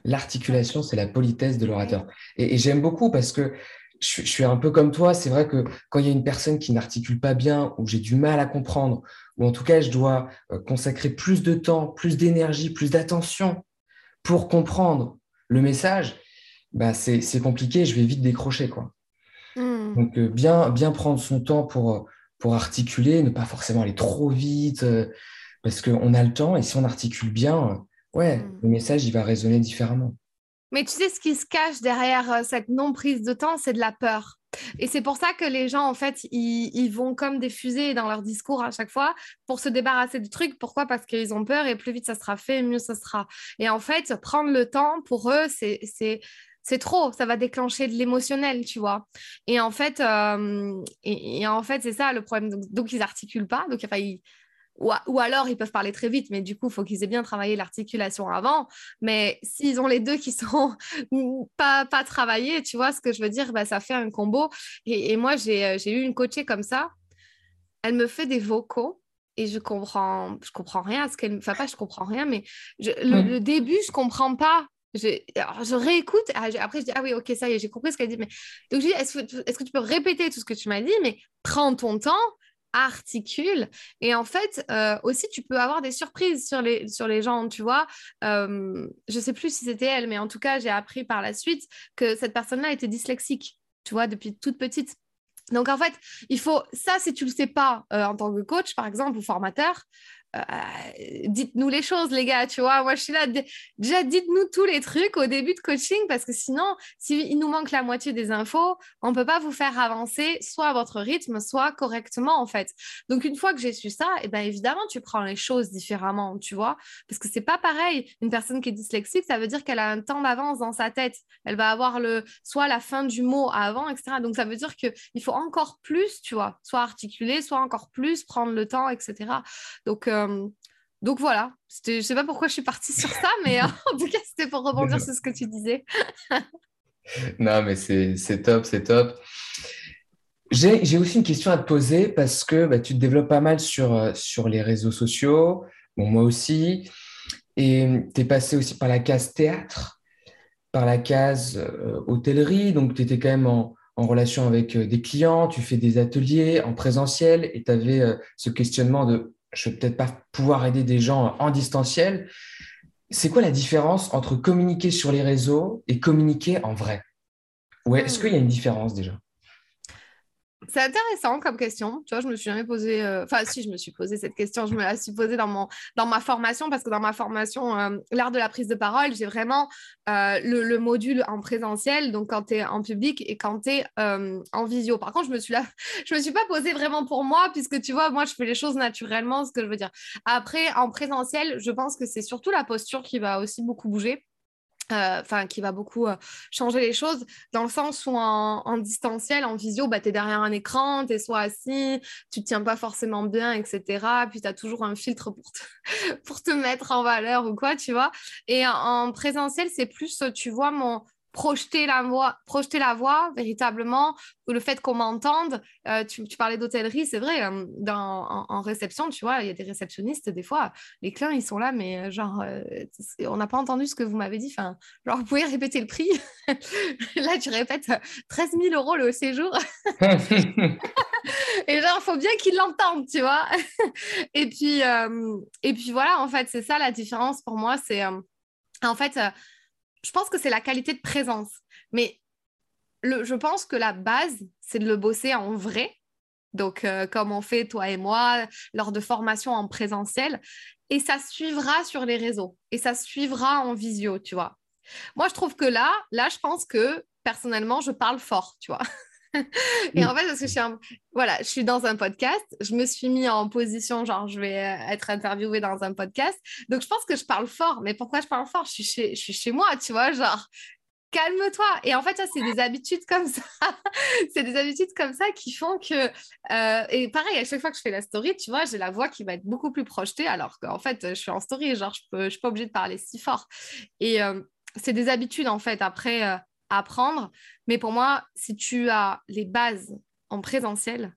L'articulation, c'est la politesse de l'orateur. Et, j'aime beaucoup parce que je, suis un peu comme toi. C'est vrai que quand il y a une personne qui n'articule pas bien, ou j'ai du mal à comprendre, ou en tout cas, je dois euh, consacrer plus de temps, plus d'énergie, plus d'attention pour comprendre le message, bah c'est compliqué. Je vais vite décrocher. Quoi. Hmm. Donc, euh, bien, bien prendre son temps pour, pour articuler, ne pas forcément aller trop vite. Euh, parce qu'on a le temps et si on articule bien, ouais, hmm. le message, il va résonner différemment. Mais tu sais, ce qui se cache derrière euh, cette non-prise de temps, c'est de la peur. Et c'est pour ça que les gens, en fait, ils, vont comme des fusées dans leur discours à chaque fois pour se débarrasser du truc. Pourquoi? Parce qu'ils ont peur et plus vite ça sera fait, mieux ça sera. Et en fait, prendre le temps, pour eux, c'est c'est trop, ça va déclencher de l'émotionnel, tu vois. Et en fait, euh, et, en fait, c'est ça le problème. Donc, donc ils articulent pas. Donc, enfin, ils, ou, alors ils peuvent parler très vite, mais du coup, il faut qu'ils aient bien travaillé l'articulation avant. Mais s'ils ont les deux qui sont pas, pas travaillés, tu vois ce que je veux dire, bah, ça fait un combo. Et, moi, euh, j'ai eu une coachée comme ça. Elle me fait des vocaux et je comprends, je comprends rien à ce qu'elle, enfin pas je comprends rien, mais le, début je comprends pas. Je, je réécoute, ah, après je dis ah oui ok ça y est j'ai compris ce qu'elle dit, mais donc je dis est-ce que, est que tu peux répéter tout ce que tu m'as dit, mais prends ton temps articule. Et en fait, euh, aussi, tu peux avoir des surprises sur les, sur les gens, tu vois. Euh, je sais plus si c'était elle, mais en tout cas, j'ai appris par la suite que cette personne-là était dyslexique, tu vois, depuis toute petite. Donc, en fait, il faut, ça, si tu le sais pas euh, en tant que coach, par exemple, ou formateur, euh, dites-nous les choses, les gars, tu vois. Moi, je suis là. Déjà, dites-nous tous les trucs au début de coaching parce que sinon, s'il nous manque la moitié des infos, on ne peut pas vous faire avancer soit à votre rythme, soit correctement, en fait. Donc, une fois que j'ai su ça, eh ben, évidemment, tu prends les choses différemment, tu vois. Parce que c'est pas pareil. Une personne qui est dyslexique, ça veut dire qu'elle a un temps d'avance dans sa tête. Elle va avoir le, soit la fin du mot avant, etc. Donc, ça veut dire qu'il faut encore plus, tu vois, soit articuler, soit encore plus prendre le temps, etc. Donc, euh, donc voilà, je sais pas pourquoi je suis partie sur ça, mais en tout cas, c'était pour rebondir sur ce que tu disais. non, mais c'est top, c'est top. J'ai aussi une question à te poser parce que bah, tu te développes pas mal sur, euh, sur les réseaux sociaux, bon, moi aussi, et tu es passé aussi par la case théâtre, par la case euh, hôtellerie, donc tu étais quand même en, en relation avec des clients, tu fais des ateliers en présentiel et tu avais ce questionnement de je vais peut-être pas pouvoir aider des gens en distanciel. C'est quoi la différence entre communiquer sur les réseaux et communiquer en vrai? Ouais, est-ce hmm. qu'il y a une différence déjà? C'est intéressant comme question. Tu vois, je me suis jamais posé. Euh, enfin, si, je me suis posé cette question. Je me la suis posée dans, mon... dans ma formation parce que dans ma formation, euh, l'art de la prise de parole, j'ai vraiment euh, le, module en présentiel, donc quand tu es en public et quand tu es en visio. Par contre, je me suis là, je me suis pas posée vraiment pour moi puisque tu vois, moi, je fais les choses naturellement, ce que je veux dire. Après, en présentiel, je pense que c'est surtout la posture qui va aussi beaucoup bouger. Euh, enfin qui va beaucoup euh, changer les choses dans le sens où en, distanciel, en visio, bah, tu es derrière un écran, tu es soit assis, tu te tiens pas forcément bien, etc. Puis tu as toujours un filtre pour te, pour te mettre en valeur ou quoi, tu vois. Et en présentiel, c'est plus, tu vois, mon, projeter la voix, projeter la voix véritablement, le fait qu'on m'entende. Euh, tu, parlais d'hôtellerie, c'est vrai, euh, dans, en, réception, tu vois, il y a des réceptionnistes, des fois, les clients, ils sont là, mais euh, genre, on n'a pas entendu ce que vous m'avez dit. Enfin, genre, vous pouvez répéter le prix. là, tu répètes 13 000 euros le séjour. et genre, il faut bien qu'ils l'entendent, tu vois. et, puis, et puis voilà, en fait, c'est ça la différence pour moi. C'est en fait je pense que c'est la qualité de présence. Mais je pense que la base, c'est de le bosser en vrai. Donc, euh, comme on fait, toi et moi, lors de formations en présentiel. Et ça suivra sur les réseaux. Et ça suivra en visio, tu vois. Moi, je trouve que là, là, je pense que personnellement, je parle fort, tu vois. et en fait, parce que je suis, voilà, je suis dans un podcast, je me suis mis en position, genre, je vais euh, être interviewée dans un podcast. Donc, je pense que je parle fort. Mais pourquoi je parle fort? Je suis, chez, je suis chez moi, tu vois, genre, calme-toi. Et en fait, c'est des habitudes comme ça. c'est des habitudes comme ça qui font que. Euh, et pareil, à chaque fois que je fais la story, tu vois, j'ai la voix qui va être beaucoup plus projetée, alors qu'en fait, je suis en story, genre, je ne suis pas obligée de parler si fort. Et euh, c'est des habitudes, en fait, après, à apprendre. Mais pour moi, si tu as les bases en présentiel,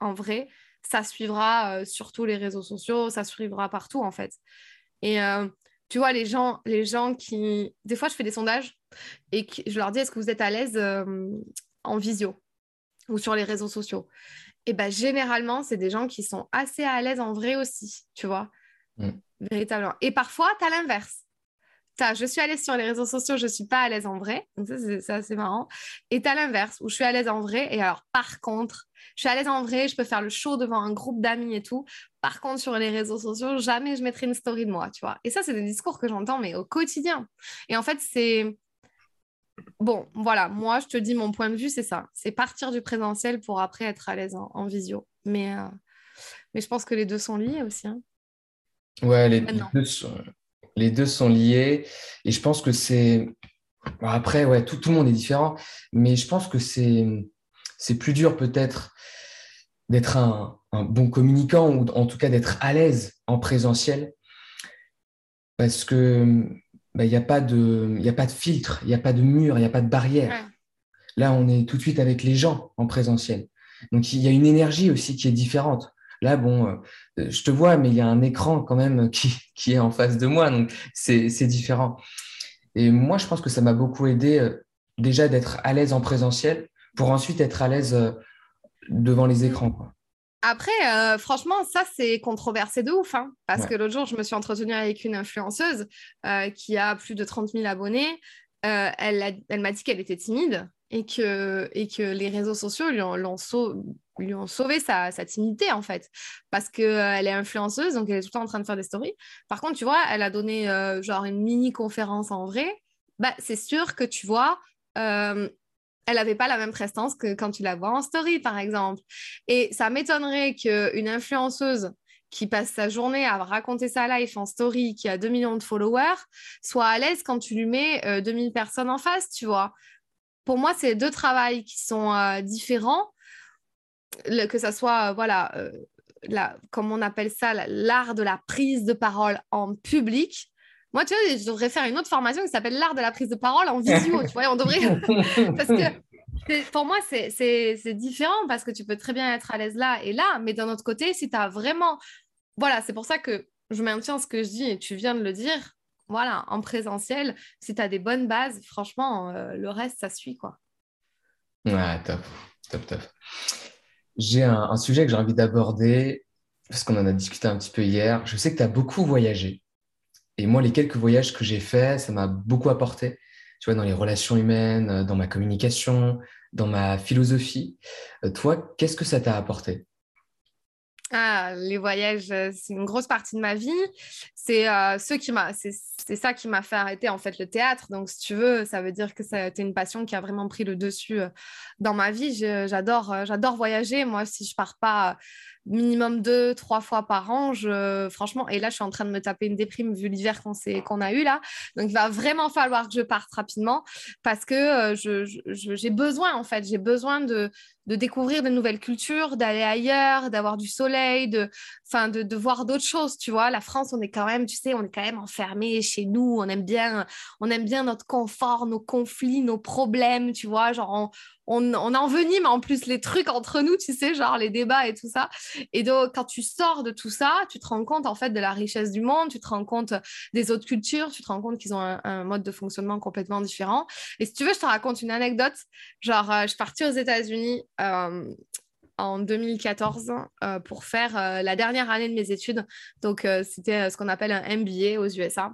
en vrai, ça suivra sur tous les réseaux sociaux, ça suivra partout, en fait. Et tu vois, les gens, les gens qui. Des fois, je fais des sondages et je leur dis est-ce que vous êtes à l'aise euh, en visio ou sur les réseaux sociaux? Et bien, généralement, c'est des gens qui sont assez à l'aise en vrai aussi, tu vois, mm. véritablement. Et parfois, tu as l'inverse je suis à l'aise sur les réseaux sociaux, je ne suis pas à l'aise en vrai. Donc, ça, c'est assez marrant. Et tu as l'inverse, où je suis à l'aise en vrai. Et alors, par contre, je suis à l'aise en vrai, je peux faire le show devant un groupe d'amis et tout. Par contre, sur les réseaux sociaux, jamais je mettrai une story de moi, tu vois. Et ça, c'est des discours que j'entends, mais au quotidien. Et en fait, c'est. Bon, voilà, moi, je te dis mon point de vue, c'est ça. C'est partir du présentiel pour après être à l'aise en, visio. Mais, euh, mais je pense que les deux sont liés aussi. Hein. Ouais, les, deux sont, les deux sont liés. Et je pense que c'est. après, ouais, tout, tout, le monde est différent. Mais je pense que c'est, c'est plus dur peut-être d'être un, bon communicant ou en tout cas d'être à l'aise en présentiel. Parce que bah, il n'y a, pas de, a pas de filtre, il n'y a pas de mur, il n'y a pas de barrière. Là, on est tout de suite avec les gens en présentiel. Donc, il y a une énergie aussi qui est différente. Là, bon, euh, je te vois, mais il y a un écran quand même qui, est en face de moi, donc c'est différent. Et moi, je pense que ça m'a beaucoup aidé euh, déjà d'être à l'aise en présentiel pour ensuite être à l'aise euh, devant les écrans. Après, franchement, ça, c'est controversé de ouf. Hein, parce que l'autre jour, je me suis entretenue avec une influenceuse qui a plus de 30 000 abonnés. elle, elle m'a dit qu'elle était timide et que, et que les réseaux sociaux lui ont, lui ont sauvé sa, timidité en fait. Parce qu'elle euh, est influenceuse donc elle est tout le temps en train de faire des stories. Par contre tu vois elle a donné euh, genre une mini conférence en vrai. Bah c'est sûr que tu vois euh, elle n'avait pas la même prestance que quand tu la vois en story par exemple. Et ça m'étonnerait qu'une influenceuse qui passe sa journée à raconter sa life en story, qui a 2 millions de followers, soit à l'aise quand tu lui mets 2000 personnes en face, tu vois. Pour moi, c'est deux travails qui sont euh, différents, que ce soit, euh, voilà, euh, la, comme on appelle ça, l'art de la prise de parole en public. Moi, tu vois, je devrais faire une autre formation qui s'appelle l'art de la prise de parole en visio, tu vois, on devrait... parce que pour moi, c'est différent parce que tu peux très bien être à l'aise là et là, mais d'un autre côté, si tu as vraiment... Voilà, c'est pour ça que je maintiens ce que je dis et tu viens de le dire voilà, en présentiel, si tu as des bonnes bases, franchement, euh, le reste, ça suit, quoi. Ouais, top, top, top. J'ai un, sujet que j'ai envie d'aborder, parce qu'on en a discuté un petit peu hier. Je sais que tu as beaucoup voyagé. Et moi, les quelques voyages que j'ai faits, ça m'a beaucoup apporté, tu vois, dans les relations humaines, dans ma communication, dans ma philosophie. Euh, toi, qu'est-ce que ça t'a apporté? Ah, les voyages, euh, c'est une grosse partie de ma vie. C'est euh, qui m'a, c'est ça qui m'a fait arrêter en fait le théâtre. Donc, si tu veux, ça veut dire que été une passion qui a vraiment pris le dessus euh, dans ma vie. J'adore, j'adore voyager. Moi, si je pars pas minimum deux, trois fois par an. Franchement, et là, je suis en train de me taper une déprime vu l'hiver qu'on, qu'on a eu là. Donc, il va vraiment falloir que je parte rapidement parce que euh, j'ai besoin, en fait, j'ai besoin de, découvrir de nouvelles cultures, d'aller ailleurs, d'avoir du soleil, de, enfin, de, de voir d'autres choses, tu vois. La France, on est quand même, tu sais, on est quand même enfermé chez nous. On aime bien, on aime notre confort, nos conflits, nos problèmes, tu vois. Genre, on, on, envenime en plus les trucs entre nous, tu sais, genre les débats et tout ça. Et donc, quand tu sors de tout ça, tu te rends compte en fait de la richesse du monde, tu te rends compte des autres cultures, tu te rends compte qu'ils ont un, mode de fonctionnement complètement différent. Et si tu veux, je te raconte une anecdote. Genre, euh, je suis partie aux États-Unis. Euh, en 2014 euh, pour faire la dernière année de mes études. Donc, c'était ce qu'on appelle un MBA aux USA.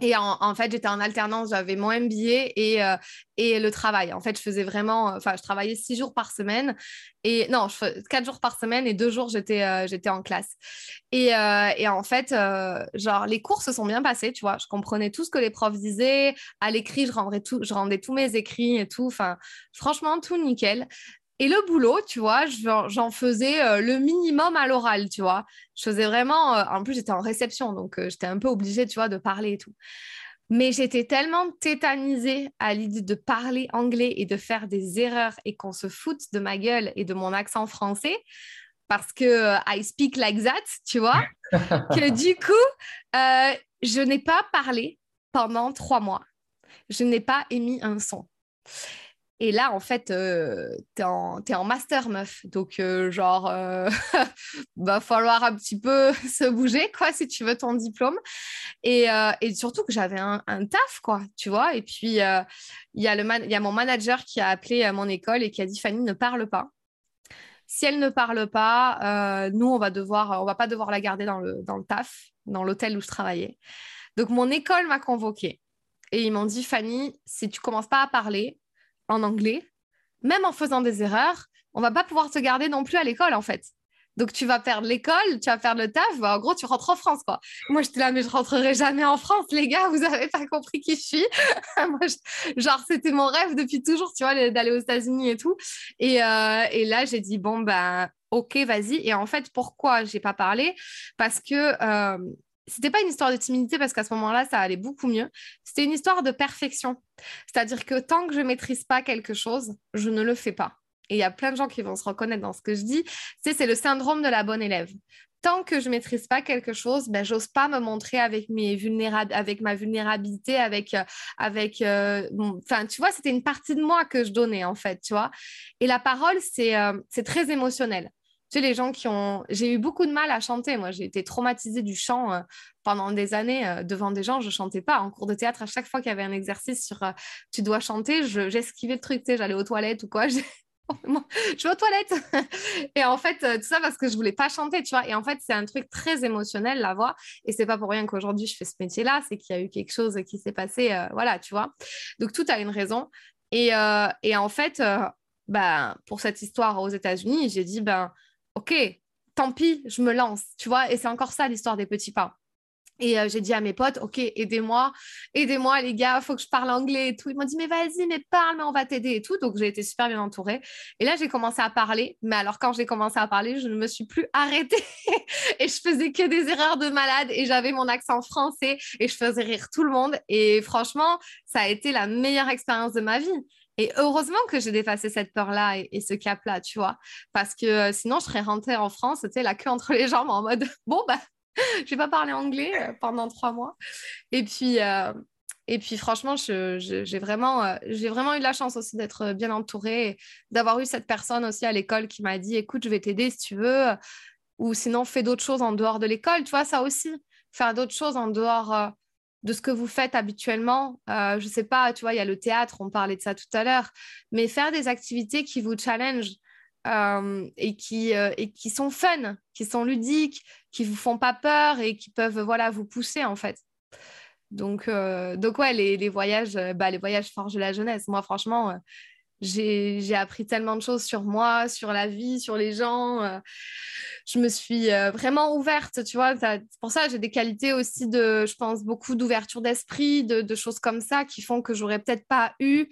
Et en, fait, j'étais en alternance, j'avais mon MBA et, euh, et le travail. En fait, je faisais vraiment, euh, enfin, je travaillais six jours par semaine et non, je, quatre jours par semaine et deux jours, j'étais euh, en classe. Et, en fait, genre, les cours se sont bien passés, tu vois. Je comprenais tout ce que les profs disaient. À l'écrit, je rendais, je rendais tous mes écrits et tout. Enfin, franchement, tout nickel. Et le boulot, tu vois, j'en faisais euh, le minimum à l'oral, tu vois. Je faisais vraiment, euh, en plus j'étais en réception, donc euh, j'étais un peu obligée, tu vois, de parler et tout. Mais j'étais tellement tétanisée à l'idée de parler anglais et de faire des erreurs et qu'on se foute de ma gueule et de mon accent français, parce que I speak like that, tu vois, que du coup, je n'ai pas parlé pendant trois mois. Je n'ai pas émis un son. Et là, en fait, euh, tu es, en master, meuf. Donc, euh, genre, euh, va falloir un petit peu se bouger, quoi, si tu veux ton diplôme. Et, surtout que j'avais un, taf, quoi, tu vois. Et puis, il y, a y a mon manager qui a appelé à mon école et qui a dit Fanny, ne parle pas. Si elle ne parle pas, nous, on va devoir, on va pas devoir la garder dans le, dans le taf, dans l'hôtel où je travaillais. Donc, mon école m'a convoquée. Et ils m'ont dit, Fanny, si tu commences pas à parler, en anglais, même en faisant des erreurs, on va pas pouvoir te garder non plus à l'école en fait. Donc tu vas perdre l'école, tu vas perdre le taf, bah, en gros tu rentres en France quoi. Moi j'étais là mais je rentrerai jamais en France les gars, vous avez pas compris qui je suis. genre c'était mon rêve depuis toujours tu vois d'aller aux États-Unis et tout. Et, euh, et là j'ai dit bon ben ok vas-y. Et en fait pourquoi j'ai pas parlé? Parce que euh, c'était pas une histoire de timidité parce qu'à ce moment-là, ça allait beaucoup mieux. C'était une histoire de perfection. C'est-à-dire que tant que je maîtrise pas quelque chose, je ne le fais pas. Et il y a plein de gens qui vont se reconnaître dans ce que je dis. C'est le syndrome de la bonne élève. Tant que je maîtrise pas quelque chose, ben j'ose pas me montrer avec mes avec ma vulnérabilité, avec euh, avec. Euh, tu vois, c'était une partie de moi que je donnais en fait, tu vois. Et la parole, c'est euh, c'est très émotionnel les gens qui ont. J'ai eu beaucoup de mal à chanter. Moi, j'ai été traumatisée du chant euh, pendant des années euh, devant des gens. Je chantais pas. En cours de théâtre, à chaque fois qu'il y avait un exercice sur euh, tu dois chanter, j'esquivais le truc. Tu sais, j'allais aux toilettes ou quoi. je vais aux toilettes. et en fait, tout ça parce que je voulais pas chanter, tu vois. Et en fait, c'est un truc très émotionnel, la voix. Et c'est pas pour rien qu'aujourd'hui, je fais ce métier-là. C'est qu'il y a eu quelque chose qui s'est passé. voilà, tu vois. Donc, tout a une raison. Et, et en fait, ben, pour cette histoire aux États-Unis, j'ai dit, ben, ok, tant pis, je me lance, tu vois. Et c'est encore ça l'histoire des petits pas. Et euh, j'ai dit à mes potes, ok, aidez-moi, aidez-moi les gars, faut que je parle anglais et tout. Ils m'ont dit, mais vas-y, mais parle, mais on va t'aider et tout. Donc j'ai été super bien entourée. Et là, j'ai commencé à parler. Mais alors, quand j'ai commencé à parler, je ne me suis plus arrêtée. et je faisais que des erreurs de malade et j'avais mon accent français et je faisais rire tout le monde. Et franchement, ça a été la meilleure expérience de ma vie. Et heureusement que j'ai dépassé cette peur-là et, ce cap-là, tu vois. Parce que euh, sinon, je serais rentrée en France, tu sais, la queue entre les jambes en mode bon, bah, je vais pas parler anglais euh, pendant trois mois. Et puis, euh, et puis franchement, j'ai vraiment, j'ai vraiment eu la chance aussi d'être bien entourée, d'avoir eu cette personne aussi à l'école qui m'a dit écoute, je vais t'aider si tu veux. Ou sinon, fais d'autres choses en dehors de l'école, tu vois, ça aussi. Faire d'autres choses en dehors de ce que vous faites habituellement. Euh, je ne sais pas, tu vois, il y a le théâtre, on parlait de ça tout à l'heure, mais faire des activités qui vous challenge euh, et, qui, euh, et qui sont fun, qui sont ludiques, qui vous font pas peur et qui peuvent voilà, vous pousser en fait. Donc, donc ouais, les, les voyages, bah, les voyages forgent la jeunesse. Moi, franchement, j'ai appris tellement de choses sur moi, sur la vie, sur les gens. Euh, je me suis euh, vraiment ouverte, tu vois. Pour ça, j'ai des qualités aussi de, je pense, beaucoup d'ouverture d'esprit, de, choses comme ça qui font que j'aurais peut-être pas eu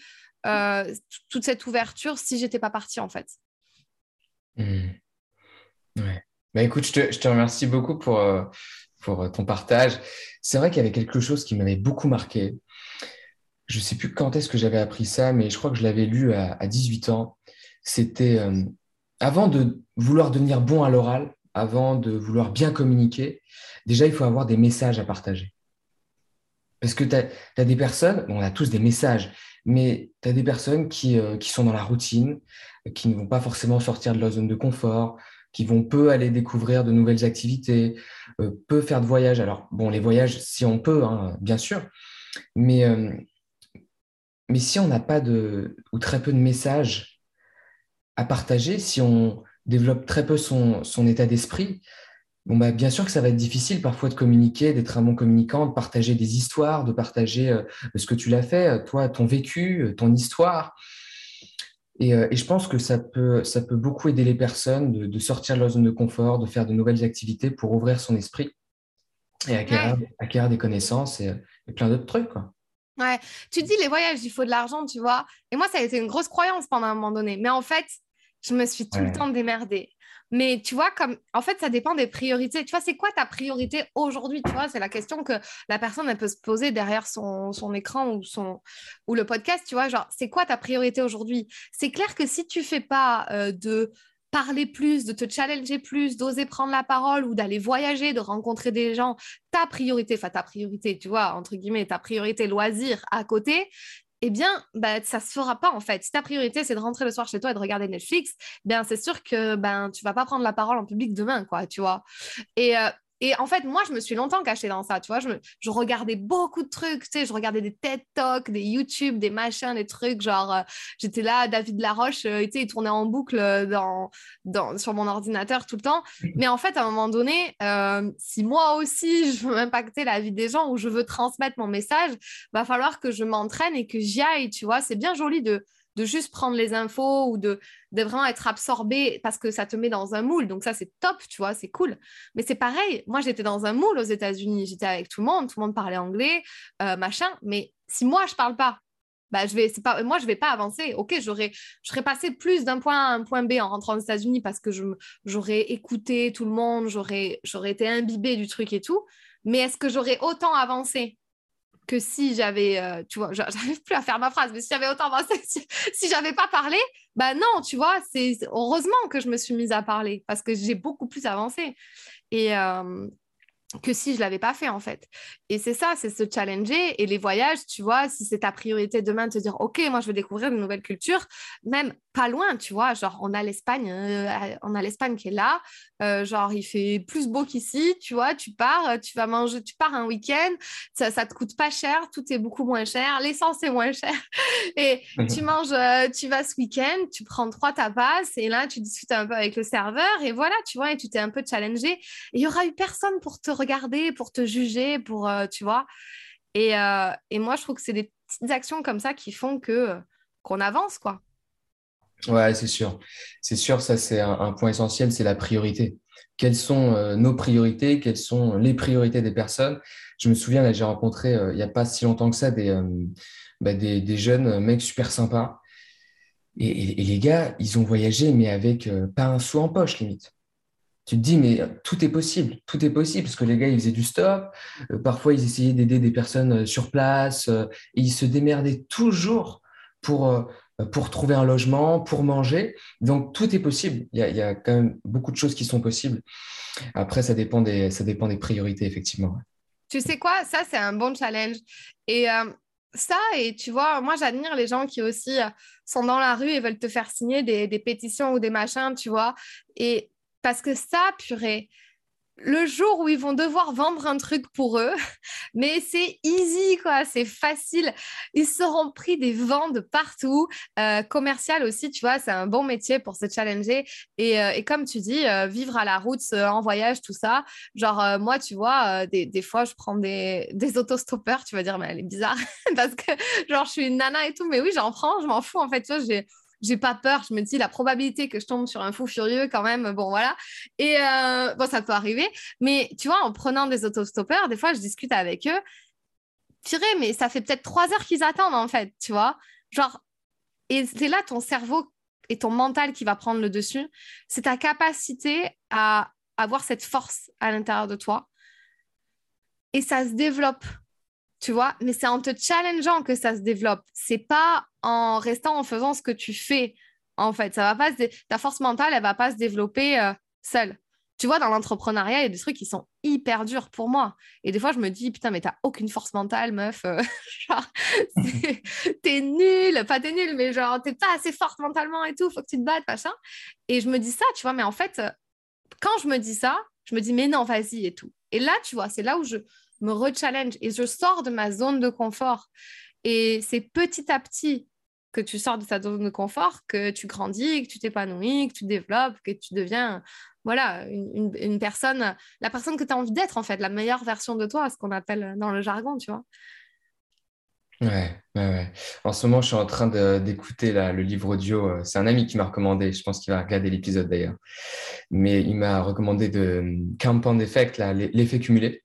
euh, toute cette ouverture si j'étais pas partie, en fait. Mmh. Ouais. Bah, écoute, je te, je te, remercie beaucoup pour, pour ton partage. C'est vrai qu'il y avait quelque chose qui m'avait beaucoup marqué je ne sais plus quand est-ce que j'avais appris ça, mais je crois que je l'avais lu à, 18 ans. C'était euh, avant de vouloir devenir bon à l'oral, avant de vouloir bien communiquer, déjà, il faut avoir des messages à partager. Parce que tu as, des personnes, on a tous des messages, mais tu as des personnes qui, euh, qui, sont dans la routine, qui ne vont pas forcément sortir de leur zone de confort, qui vont peu aller découvrir de nouvelles activités, euh, peu faire de voyages. Alors, bon, les voyages, si on peut, hein, bien sûr, mais mais si on n'a pas de, ou très peu de messages à partager, si on développe très peu son, état d'esprit, Bon, bah, bien sûr que ça va être difficile parfois de communiquer, d'être un bon communicant, de partager des histoires, de partager euh, ce que tu l'as fait, euh, toi, ton vécu, euh, ton histoire. Et, et, je pense que ça peut, ça peut beaucoup aider les personnes de, de, sortir de leur zone de confort, de faire de nouvelles activités pour ouvrir son esprit et acquérir, ouais. acquérir des connaissances et, et plein d'autres trucs. Quoi. Ouais, tu dis les voyages, il faut de l'argent, tu vois. Et moi, ça a été une grosse croyance pendant un moment donné. Mais en fait, je me suis tout ouais. le temps démerdée. Mais tu vois, comme en fait, ça dépend des priorités. Tu vois, c'est quoi ta priorité aujourd'hui Tu vois, c'est la question que la personne elle peut se poser derrière son, son écran ou, son, ou le podcast. Tu vois, genre, c'est quoi ta priorité aujourd'hui? C'est clair que si tu fais pas euh, de parler plus, de te challenger plus, d'oser prendre la parole ou d'aller voyager, de rencontrer des gens, ta priorité, enfin ta priorité, tu vois, entre guillemets, ta priorité loisir à côté, eh bien, bah, ça ne se fera pas en fait. Si ta priorité, c'est de rentrer le soir chez toi et de regarder Netflix, bien, c'est sûr que ben, tu vas pas prendre la parole en public demain, quoi, tu vois. Et, euh, et en fait, moi, je me suis longtemps cachée dans ça, tu vois. Je, me, je regardais beaucoup de trucs, tu sais, je regardais des TED Talks, des YouTube, des machins, des trucs, genre, euh, j'étais là, David Laroche, euh, tu sais, il tournait en boucle dans, dans, sur mon ordinateur tout le temps. Mais en fait, à un moment donné, euh, si moi aussi, je veux impacter la vie des gens ou je veux transmettre mon message, va falloir que je m'entraîne et que j'y aille, tu vois. C'est bien joli de de juste prendre les infos ou de, vraiment être absorbé parce que ça te met dans un moule. Donc ça, c'est top, tu vois, c'est cool. Mais c'est pareil, moi, j'étais dans un moule aux États-Unis, j'étais avec tout le monde, tout le monde parlait anglais, euh, machin. Mais si moi, je parle pas, bah, je vais, pas, moi, je vais pas avancer. Ok, j'aurais, passé plus d'un point A à un point B en rentrant aux États-Unis parce que j'aurais écouté tout le monde, j'aurais, j'aurais été imbibée du truc et tout. Mais est-ce que j'aurais autant avancé? Que si j'avais, euh, tu vois, j'arrive plus à faire ma phrase, mais si j'avais autant avancé, si, j'avais pas parlé, bah non, tu vois, c'est heureusement que je me suis mise à parler parce que j'ai beaucoup plus avancé. Et, euh, que si je l'avais pas fait en fait. Et c'est ça, c'est se challenger. Et les voyages, tu vois, si c'est ta priorité demain de te dire, OK, moi je veux découvrir une nouvelle culture, même pas loin, tu vois, genre on a l'Espagne, euh, on a l'Espagne qui est là, euh, genre il fait plus beau qu'ici, tu vois, tu pars, euh, tu vas manger, tu pars un week-end, ça, ça te coûte pas cher, tout est beaucoup moins cher, l'essence est moins cher. Et tu manges, euh, tu vas ce week-end, tu prends trois tapas et là tu discutes un peu avec le serveur et voilà, tu vois, et tu t'es un peu challengé. Il y aura eu personne pour te regarder, pour te juger, pour, euh, tu vois. Et, euh, et, moi, je trouve que c'est des petites actions comme ça qui font que qu'on avance, quoi. Ouais, c'est sûr. C'est sûr, ça, c'est un, point essentiel, c'est la priorité. Quelles sont euh, nos priorités? Quelles sont les priorités des personnes? Je me souviens, là, j'ai rencontré euh, il n'y a pas si longtemps que ça des, euh, bah, des, des, jeunes mecs super sympas. Et, les gars, ils ont voyagé, mais avec pas un sou en poche, limite tu te dis, mais tout est possible, tout est possible, parce que les gars, ils faisaient du stop, euh, parfois ils essayaient d'aider des personnes sur place, euh, ils se démerdaient toujours pour, euh, pour trouver un logement, pour manger. Donc, tout est possible. Il y, a, il y, a, quand même beaucoup de choses qui sont possibles. Après, ça dépend des, ça dépend des priorités, effectivement. Tu sais quoi, ça, c'est un bon challenge. Et euh, ça, et tu vois, moi, j'admire les gens qui aussi sont dans la rue et veulent te faire signer des, des pétitions ou des machins, tu vois. Et parce que ça, purée, le jour où ils vont devoir vendre un truc pour eux, mais c'est easy, quoi, c'est facile. Ils seront pris des ventes partout. Euh, commercial aussi, tu vois, c'est un bon métier pour se challenger. Et, euh, et comme tu dis, euh, vivre à la route, en voyage, tout ça. Genre, moi, tu vois, des, des, fois, je prends des, des autostoppeurs. Tu vas dire, mais elle est bizarre parce que, genre, je suis une nana et tout. Mais oui, j'en prends, je m'en fous. En fait, tu vois, j'ai j'ai pas peur. Je me dis la probabilité que je tombe sur un fou furieux, quand même, bon voilà. Et euh, bon, ça peut arriver. Mais tu vois, en prenant des autostoppeurs, des fois, je discute avec eux. Tiré, mais ça fait peut-être trois heures qu'ils attendent en fait, tu vois. Genre, et c'est là ton cerveau et ton mental qui va prendre le dessus. C'est ta capacité à avoir cette force à l'intérieur de toi. Et ça se développe tu vois, mais c'est en te challengeant que ça se développe. C'est pas en restant en faisant ce que tu fais. En fait, ça va pas ta force mentale, elle va pas se développer euh, seule. Tu vois, dans l'entrepreneuriat, il y a des trucs qui sont hyper durs pour moi. Et des fois, je me dis, putain, mais t'as aucune force mentale, meuf. Euh, genre, t'es nulle. Pas t'es nulle, mais genre, t'es pas assez forte mentalement et tout. Faut que tu te battes, machin. Et je me dis ça, tu vois, mais en fait, quand je me dis ça, je me dis, mais non, vas-y et tout. Et là, tu vois, c'est là où je, me rechallenge et je sors de ma zone de confort. Et c'est petit à petit que tu sors de ta zone de confort, que tu grandis, que tu t'épanouis, que tu développes, que tu deviens voilà, une, personne, la personne que tu as envie d'être, en fait, la meilleure version de toi, ce qu'on appelle dans le jargon, tu vois. Ouais, ouais. En ce moment, je suis en train d'écouter le livre audio. Euh, c'est un ami qui m'a recommandé. Je pense qu'il va regarder l'épisode d'ailleurs. Mais il m'a recommandé de euh, Compound Effect, l'effet cumulé.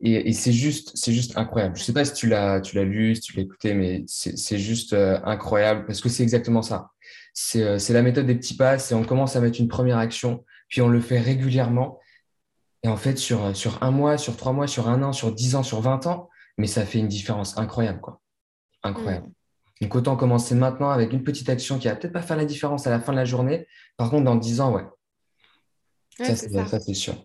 Et, c'est juste, c'est juste incroyable. Je sais pas si tu l'as, tu l'as lu, si tu l'as écouté, mais c'est juste euh, incroyable parce que c'est exactement ça. C'est la méthode des petits pas. C'est on commence à mettre une première action, puis on le fait régulièrement. Et en fait, sur, sur un mois, sur trois mois, sur un an, sur dix ans, sur vingt ans, mais ça fait une différence incroyable, quoi. Incroyable. Mm. Donc, autant commencer maintenant avec une petite action qui va peut-être pas faire la différence à la fin de la journée. Par contre, dans 10 ans, ouais. ça, c'est sûr.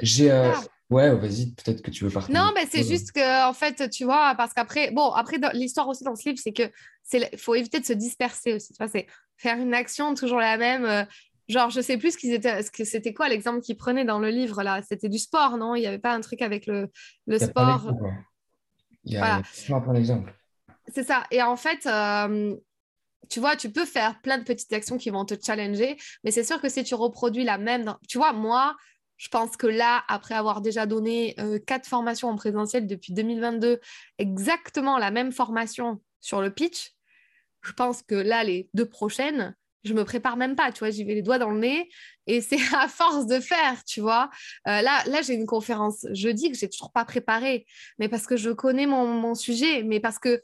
J'ai. Euh, ah. Ouais, vas-y, peut-être que tu veux partager. Non, mais c'est juste que, en fait, tu vois, parce qu'après, bon, après, l'histoire aussi dans ce livre, c'est que c'est faut éviter de se disperser aussi. Tu vois, c'est faire une action toujours la même. Euh, genre, je sais plus ce qu'ils étaient, ce que c'était quoi l'exemple qu'ils prenaient dans le livre là. C'était du sport, non? Il n'y avait pas un truc avec le, le sport. Il y a, voilà. exemple. C'est ça. Et en fait, euh, tu vois, tu peux faire plein de petites actions qui vont te challenger, mais c'est sûr que si tu reproduis la même... Tu vois, moi, je pense que là, après avoir déjà donné euh, quatre formations en présentiel depuis 2022, exactement la même formation sur le pitch, je pense que là, les deux prochaines, je me prépare même pas, tu vois, j'y vais les doigts dans le nez et c'est à force de faire, tu vois. Euh, là, là j'ai une conférence jeudi que j'ai toujours pas préparée, mais parce que je connais mon, sujet, mais parce que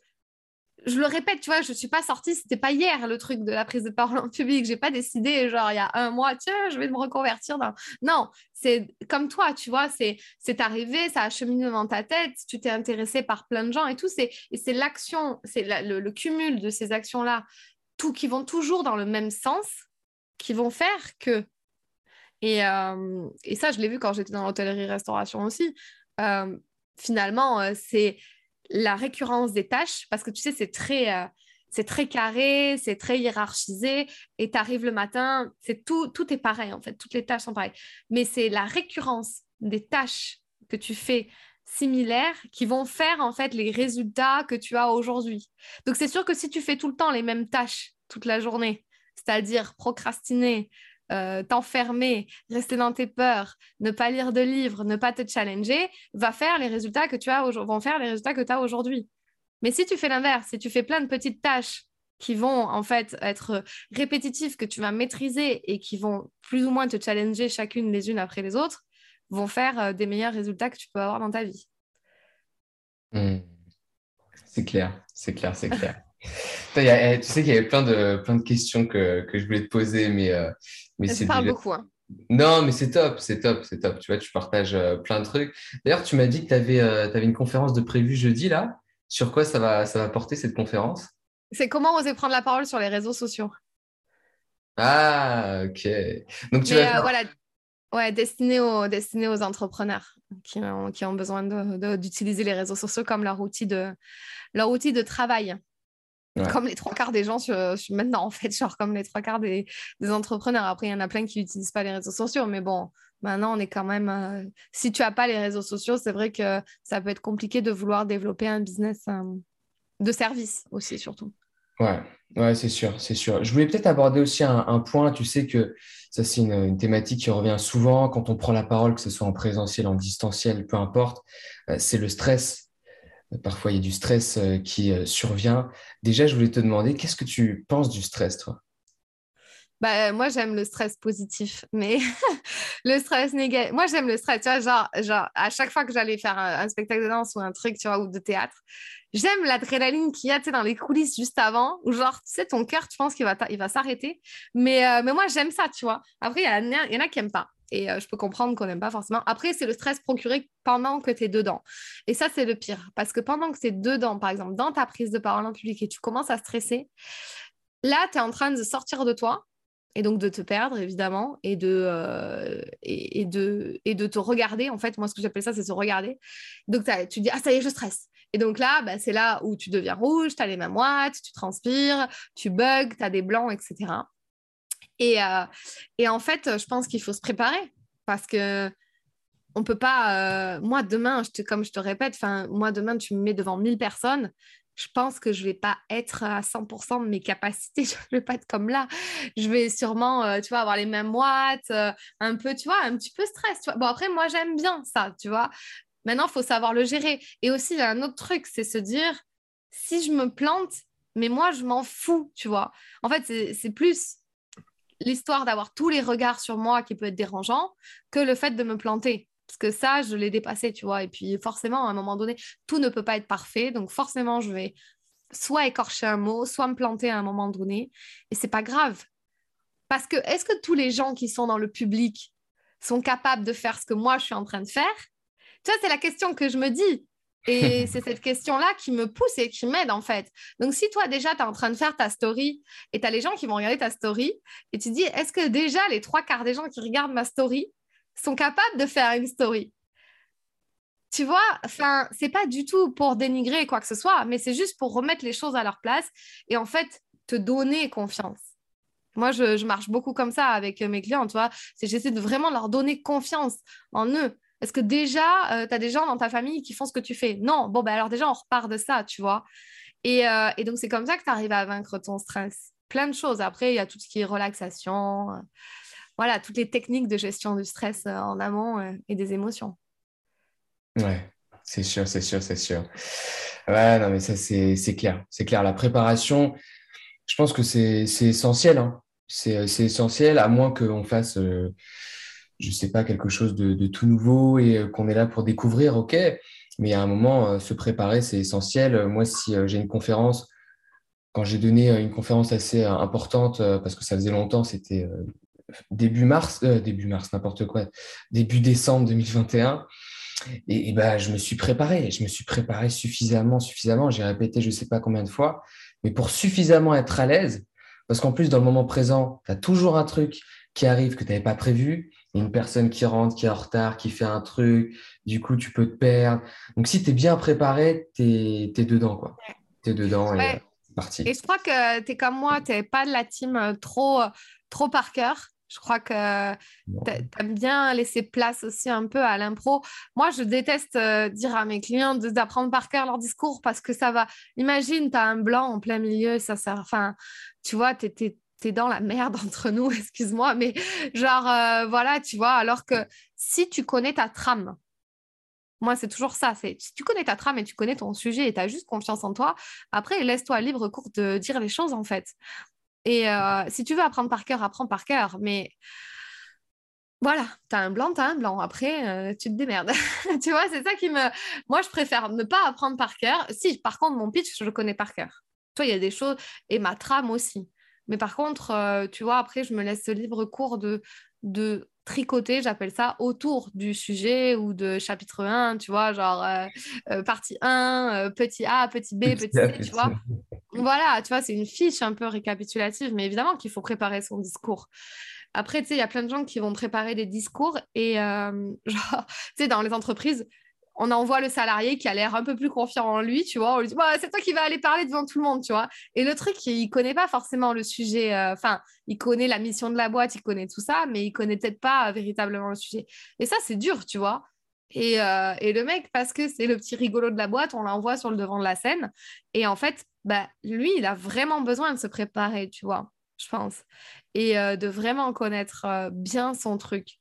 je le répète, tu vois, je suis pas sortie, c'était pas hier le truc de la prise de parole en public, j'ai pas décidé genre il y a un mois, tiens, je vais me reconvertir dans. Non, c'est comme toi, tu vois, c'est arrivé, ça a cheminé dans ta tête, tu t'es intéressé par plein de gens et tout, et c'est l'action, c'est le, cumul de ces actions là tout, qui vont toujours dans le même sens, qui vont faire que. Et, euh, et ça, je l'ai vu quand j'étais dans l'hôtellerie-restauration aussi. Euh, finalement, euh, c'est la récurrence des tâches, parce que tu sais, c'est très, c'est très carré, c'est très hiérarchisé, et tu arrives le matin, c'est tout, tout est pareil en fait, toutes les tâches sont pareilles. Mais c'est la récurrence des tâches que tu fais similaires qui vont faire en fait les résultats que tu as aujourd'hui. Donc c'est sûr que si tu fais tout le temps les mêmes tâches toute la journée, c'est-à-dire procrastiner, euh, t'enfermer, rester dans tes peurs, ne pas lire de livres, ne pas te challenger, va faire les résultats que tu as vont faire les résultats que tu as aujourd'hui. Mais si tu fais l'inverse, si tu fais plein de petites tâches qui vont en fait être répétitives, que tu vas maîtriser et qui vont plus ou moins te challenger chacune les unes après les autres, vont faire euh, des meilleurs résultats que tu peux avoir dans ta vie. Hmm. C'est clair, c'est clair, c'est clair. Eh, tu sais qu'il y avait plein de, plein de questions que, que je voulais te poser, mais, euh, mais c'est. beaucoup. Hein. Non, mais c'est top, c'est top, c'est top. Tu vois, tu partages euh, plein de trucs. D'ailleurs, tu m'as dit que tu avais, avais, une conférence de prévue jeudi, là. Sur quoi ça va, ça va porter cette conférence? C'est comment oser prendre la parole sur les réseaux sociaux. Ah, ok. Donc, tu vas voilà, Ouais, destiné aux, destiné aux entrepreneurs qui ont, qui ont besoin d'utiliser les réseaux sociaux comme leur outil de, leur outil de travail. Comme les trois quarts des gens sur, maintenant, en fait, genre comme les trois quarts des, des entrepreneurs. Après, il y en a plein qui n'utilisent pas les réseaux sociaux, mais bon, maintenant, on est quand même. Euh, si tu n'as pas les réseaux sociaux, c'est vrai que ça peut être compliqué de vouloir développer un business euh, de service aussi, surtout. Ouais, ouais c'est sûr, c'est sûr. Je voulais peut-être aborder aussi un, un, point. Tu sais que ça, c'est une, thématique qui revient souvent quand on prend la parole, que ce soit en présentiel, en distanciel, peu importe. Euh, c'est le stress. Parfois, il y a du stress euh, qui euh, survient. Déjà, je voulais te demander, qu'est-ce que tu penses du stress, toi? Bah, moi, j'aime le stress positif, mais le stress négatif. Moi, j'aime le stress. Tu vois, genre, genre, à chaque fois que j'allais faire un, spectacle de danse ou un truc, tu vois, ou de théâtre, j'aime l'adrénaline qu'il y a dans les coulisses juste avant, où genre, tu sais, ton cœur, tu penses qu'il va, va s'arrêter. Mais, euh, mais moi, j'aime ça, tu vois. Après, il y, en a qui n'aiment pas. Et euh, je peux comprendre qu'on n'aime pas forcément. Après, c'est le stress procuré pendant que tu es dedans. Et ça, c'est le pire. Parce que pendant que tu es dedans, par exemple, dans ta prise de parole en public et tu commences à stresser, là, tu es en train de sortir de toi et donc de te perdre évidemment et de, euh, et, de, et de te regarder en fait moi ce que j'appelle ça c'est se regarder donc tu dis ah ça y est je stresse et donc là bah, c'est là où tu deviens rouge tu as les mains moites tu transpires tu bugs tu as des blancs etc et, euh, et en fait je pense qu'il faut se préparer parce que on peut pas euh, moi demain comme je te répète moi demain tu me mets devant 1000 personnes je pense que je vais pas être à 100% de mes capacités. Je vais pas être comme là. Je vais sûrement, euh, tu vois, avoir les mêmes watts, un peu, tu vois, un petit peu stress. Tu vois. Bon, après, moi, j'aime bien ça, tu vois. Maintenant, il faut savoir le gérer. Et aussi, il y a un autre truc, c'est se dire, si je me plante, mais moi, je m'en fous, tu vois. En fait, c'est plus l'histoire d'avoir tous les regards sur moi qui peut être dérangeant que le fait de me planter. Parce que ça, je l'ai dépassé, tu vois. Et puis forcément, à un moment donné, tout ne peut pas être parfait. Donc forcément, je vais soit écorcher un mot, soit me planter à un moment donné. Et c'est pas grave. Parce que est-ce que tous les gens qui sont dans le public sont capables de faire ce que moi, je suis en train de faire? Tu vois, c'est la question que je me dis. Et c'est cette question-là qui me pousse et qui m'aide en fait. Donc si toi déjà tu es en train de faire ta story et tu as les gens qui vont regarder ta story et tu dis est-ce que déjà les trois quarts des gens qui regardent ma story sont capables de faire une story? Tu vois, enfin, c'est pas du tout pour dénigrer quoi que ce soit, mais c'est juste pour remettre les choses à leur place et en fait te donner confiance. Moi, je, je marche beaucoup comme ça avec mes clients, tu vois. J'essaie de vraiment leur donner confiance en eux. Est-ce que déjà, euh, tu as des gens dans ta famille qui font ce que tu fais Non. Bon, ben alors déjà, on repart de ça, tu vois. Et, euh, et donc, c'est comme ça que tu arrives à vaincre ton stress. Plein de choses. Après, il y a tout ce qui est relaxation. Euh, voilà, toutes les techniques de gestion du stress en amont et des émotions. Ouais, c'est sûr, c'est sûr, c'est sûr. Ouais, non, mais ça, c'est clair. C'est clair. La préparation, je pense que c'est essentiel. Hein. C'est essentiel, à moins qu'on fasse je sais pas, quelque chose de, tout nouveau et euh, qu'on est là pour découvrir, ok. Mais à un moment, euh, se préparer, c'est essentiel. Moi, si euh, j'ai une conférence, quand j'ai donné une conférence assez importante, parce que ça faisait longtemps, c'était début mars, début mars, n'importe quoi, début décembre 2021. Et, et bah, je me suis préparé, je me suis préparé suffisamment, suffisamment. J'ai répété je ne sais pas combien de fois, mais pour suffisamment être à l'aise, parce qu'en plus, dans le moment présent, tu as toujours un truc qui arrive que tu n'avais pas prévu une personne qui rentre, qui est en retard, qui fait un truc, du coup, tu peux te perdre. Donc, si tu es bien préparé, tu es, dedans, quoi. Tu es dedans et c'est parti. Et je crois que tu es comme moi, tu n'es pas de la team euh, trop, euh, trop par cœur. Je crois que tu aimes bien laisser place aussi un peu à l'impro. Moi, je déteste euh, dire à mes clients d'apprendre par cœur leur discours parce que ça va. Imagine, tu as un blanc en plein milieu, ça sert. Enfin, tu vois, tu t'es dans la merde entre nous, excuse-moi, mais genre, euh, voilà, tu vois, alors que si tu connais ta trame, moi, c'est toujours ça, c'est si tu connais ta trame et tu connais ton sujet et tu as juste confiance en toi, après, laisse-toi libre cours de dire les choses, en fait. Et euh, si tu veux apprendre par cœur, apprends par cœur, mais voilà, tu as un blanc, tu as un blanc. Après, euh, tu te démerdes. tu vois, c'est ça qui me... Moi, je préfère ne pas apprendre par cœur. Si, par contre, mon pitch, je le connais par cœur. Toi, il y a des choses, et ma trame aussi. Mais par contre, euh, tu vois, après, je me laisse ce libre cours de, de tricoter, j'appelle ça, autour du sujet ou de chapitre 1, tu vois, genre euh, euh, partie 1, petit A, petit B, petit, C, tu vois. Voilà, tu vois, c'est une fiche un peu récapitulative, mais évidemment qu'il faut préparer son discours. Après, tu sais, il y a plein de gens qui vont préparer des discours et, genre, tu sais, dans les entreprises, on envoie le salarié qui a l'air un peu plus confiant en lui, tu vois. On lui dit, bah, c'est toi qui vas aller parler devant tout le monde, tu vois. Et le truc, il connaît pas forcément le sujet. Euh, enfin, il connaît la mission de la boîte, il connaît tout ça, mais il connaît peut-être pas véritablement le sujet. Et ça, c'est dur, tu vois. Et, euh, le mec, parce que c'est le petit rigolo de la boîte, on l'envoie sur le devant de la scène. Et en fait, bah, lui, il a vraiment besoin de se préparer, tu vois, je pense. Et euh, de vraiment connaître bien son truc.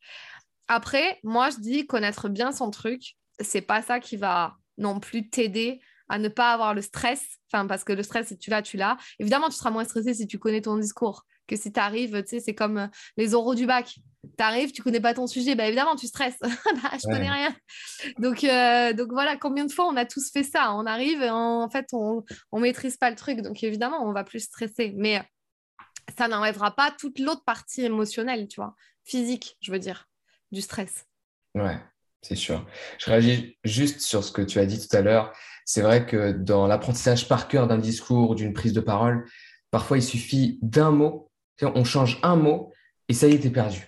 Après, moi, je dis connaître bien son truc c'est pas ça qui va non plus t'aider à ne pas avoir le stress. Enfin, parce que le stress, si tu l'as, tu l'as. Évidemment, tu seras moins stressé si tu connais ton discours que si tu arrives, tu sais, c'est comme euh, les oraux du bac. Tu arrives, tu connais pas ton sujet, bah évidemment, tu stresses. bah, je connais rien. Donc, euh, donc voilà, combien de fois on a tous fait ça? On arrive et en fait, on, on maîtrise pas le truc. Donc évidemment, on va plus stresser. Mais ça n'enlèvera pas toute l'autre partie émotionnelle, tu vois, physique, je veux dire, du stress. Ouais, c'est sûr. Je réagis juste sur ce que tu as dit tout à l'heure. C'est vrai que dans l'apprentissage par cœur d'un discours ou d'une prise de parole, parfois il suffit d'un mot, on change un mot et ça y est, t'es perdu.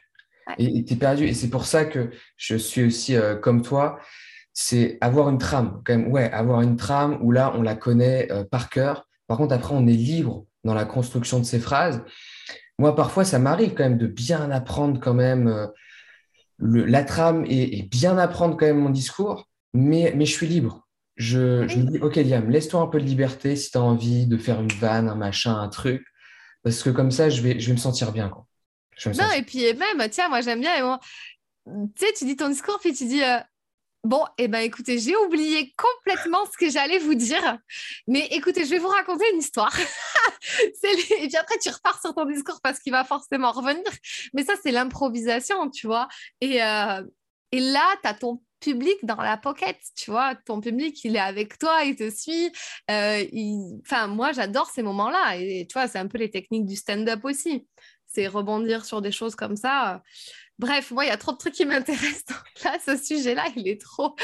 Et t'es perdu. Et c'est pour ça que je suis aussi euh, comme toi. C'est avoir une trame, quand même. Ouais, avoir une trame où là, on la connaît euh, par cœur. Par contre, après, on est libre dans la construction de ces phrases. Moi, parfois, ça m'arrive quand même de bien apprendre quand même. Euh, la trame est, bien apprendre quand même mon discours, mais, mais je suis libre. je, je me dis, ok Liam, laisse-toi un peu de liberté si tu as envie de faire une vanne, un machin, un truc, parce que comme ça, je vais, je vais me sentir bien. Quoi. non, et puis même, tiens, moi j'aime bien, et moi, tu sais, tu dis ton discours, puis tu dis, euh, Bon, eh ben écoutez, j'ai oublié complètement ce que j'allais vous dire. Mais écoutez, je vais vous raconter une histoire. Et puis après, tu repars sur ton discours parce qu'il va forcément revenir. Mais ça, c'est l'improvisation, tu vois. Et, euh, et là, tu as ton public dans la pocket, tu vois. Ton public, il est avec toi, il te suit. Euh, enfin, moi, j'adore ces moments-là. Et tu vois, c'est un peu les techniques du stand-up aussi. C'est rebondir sur des choses comme ça. Bref, moi, il y a trop de trucs qui m'intéressent. Là, ce sujet-là, il est trop.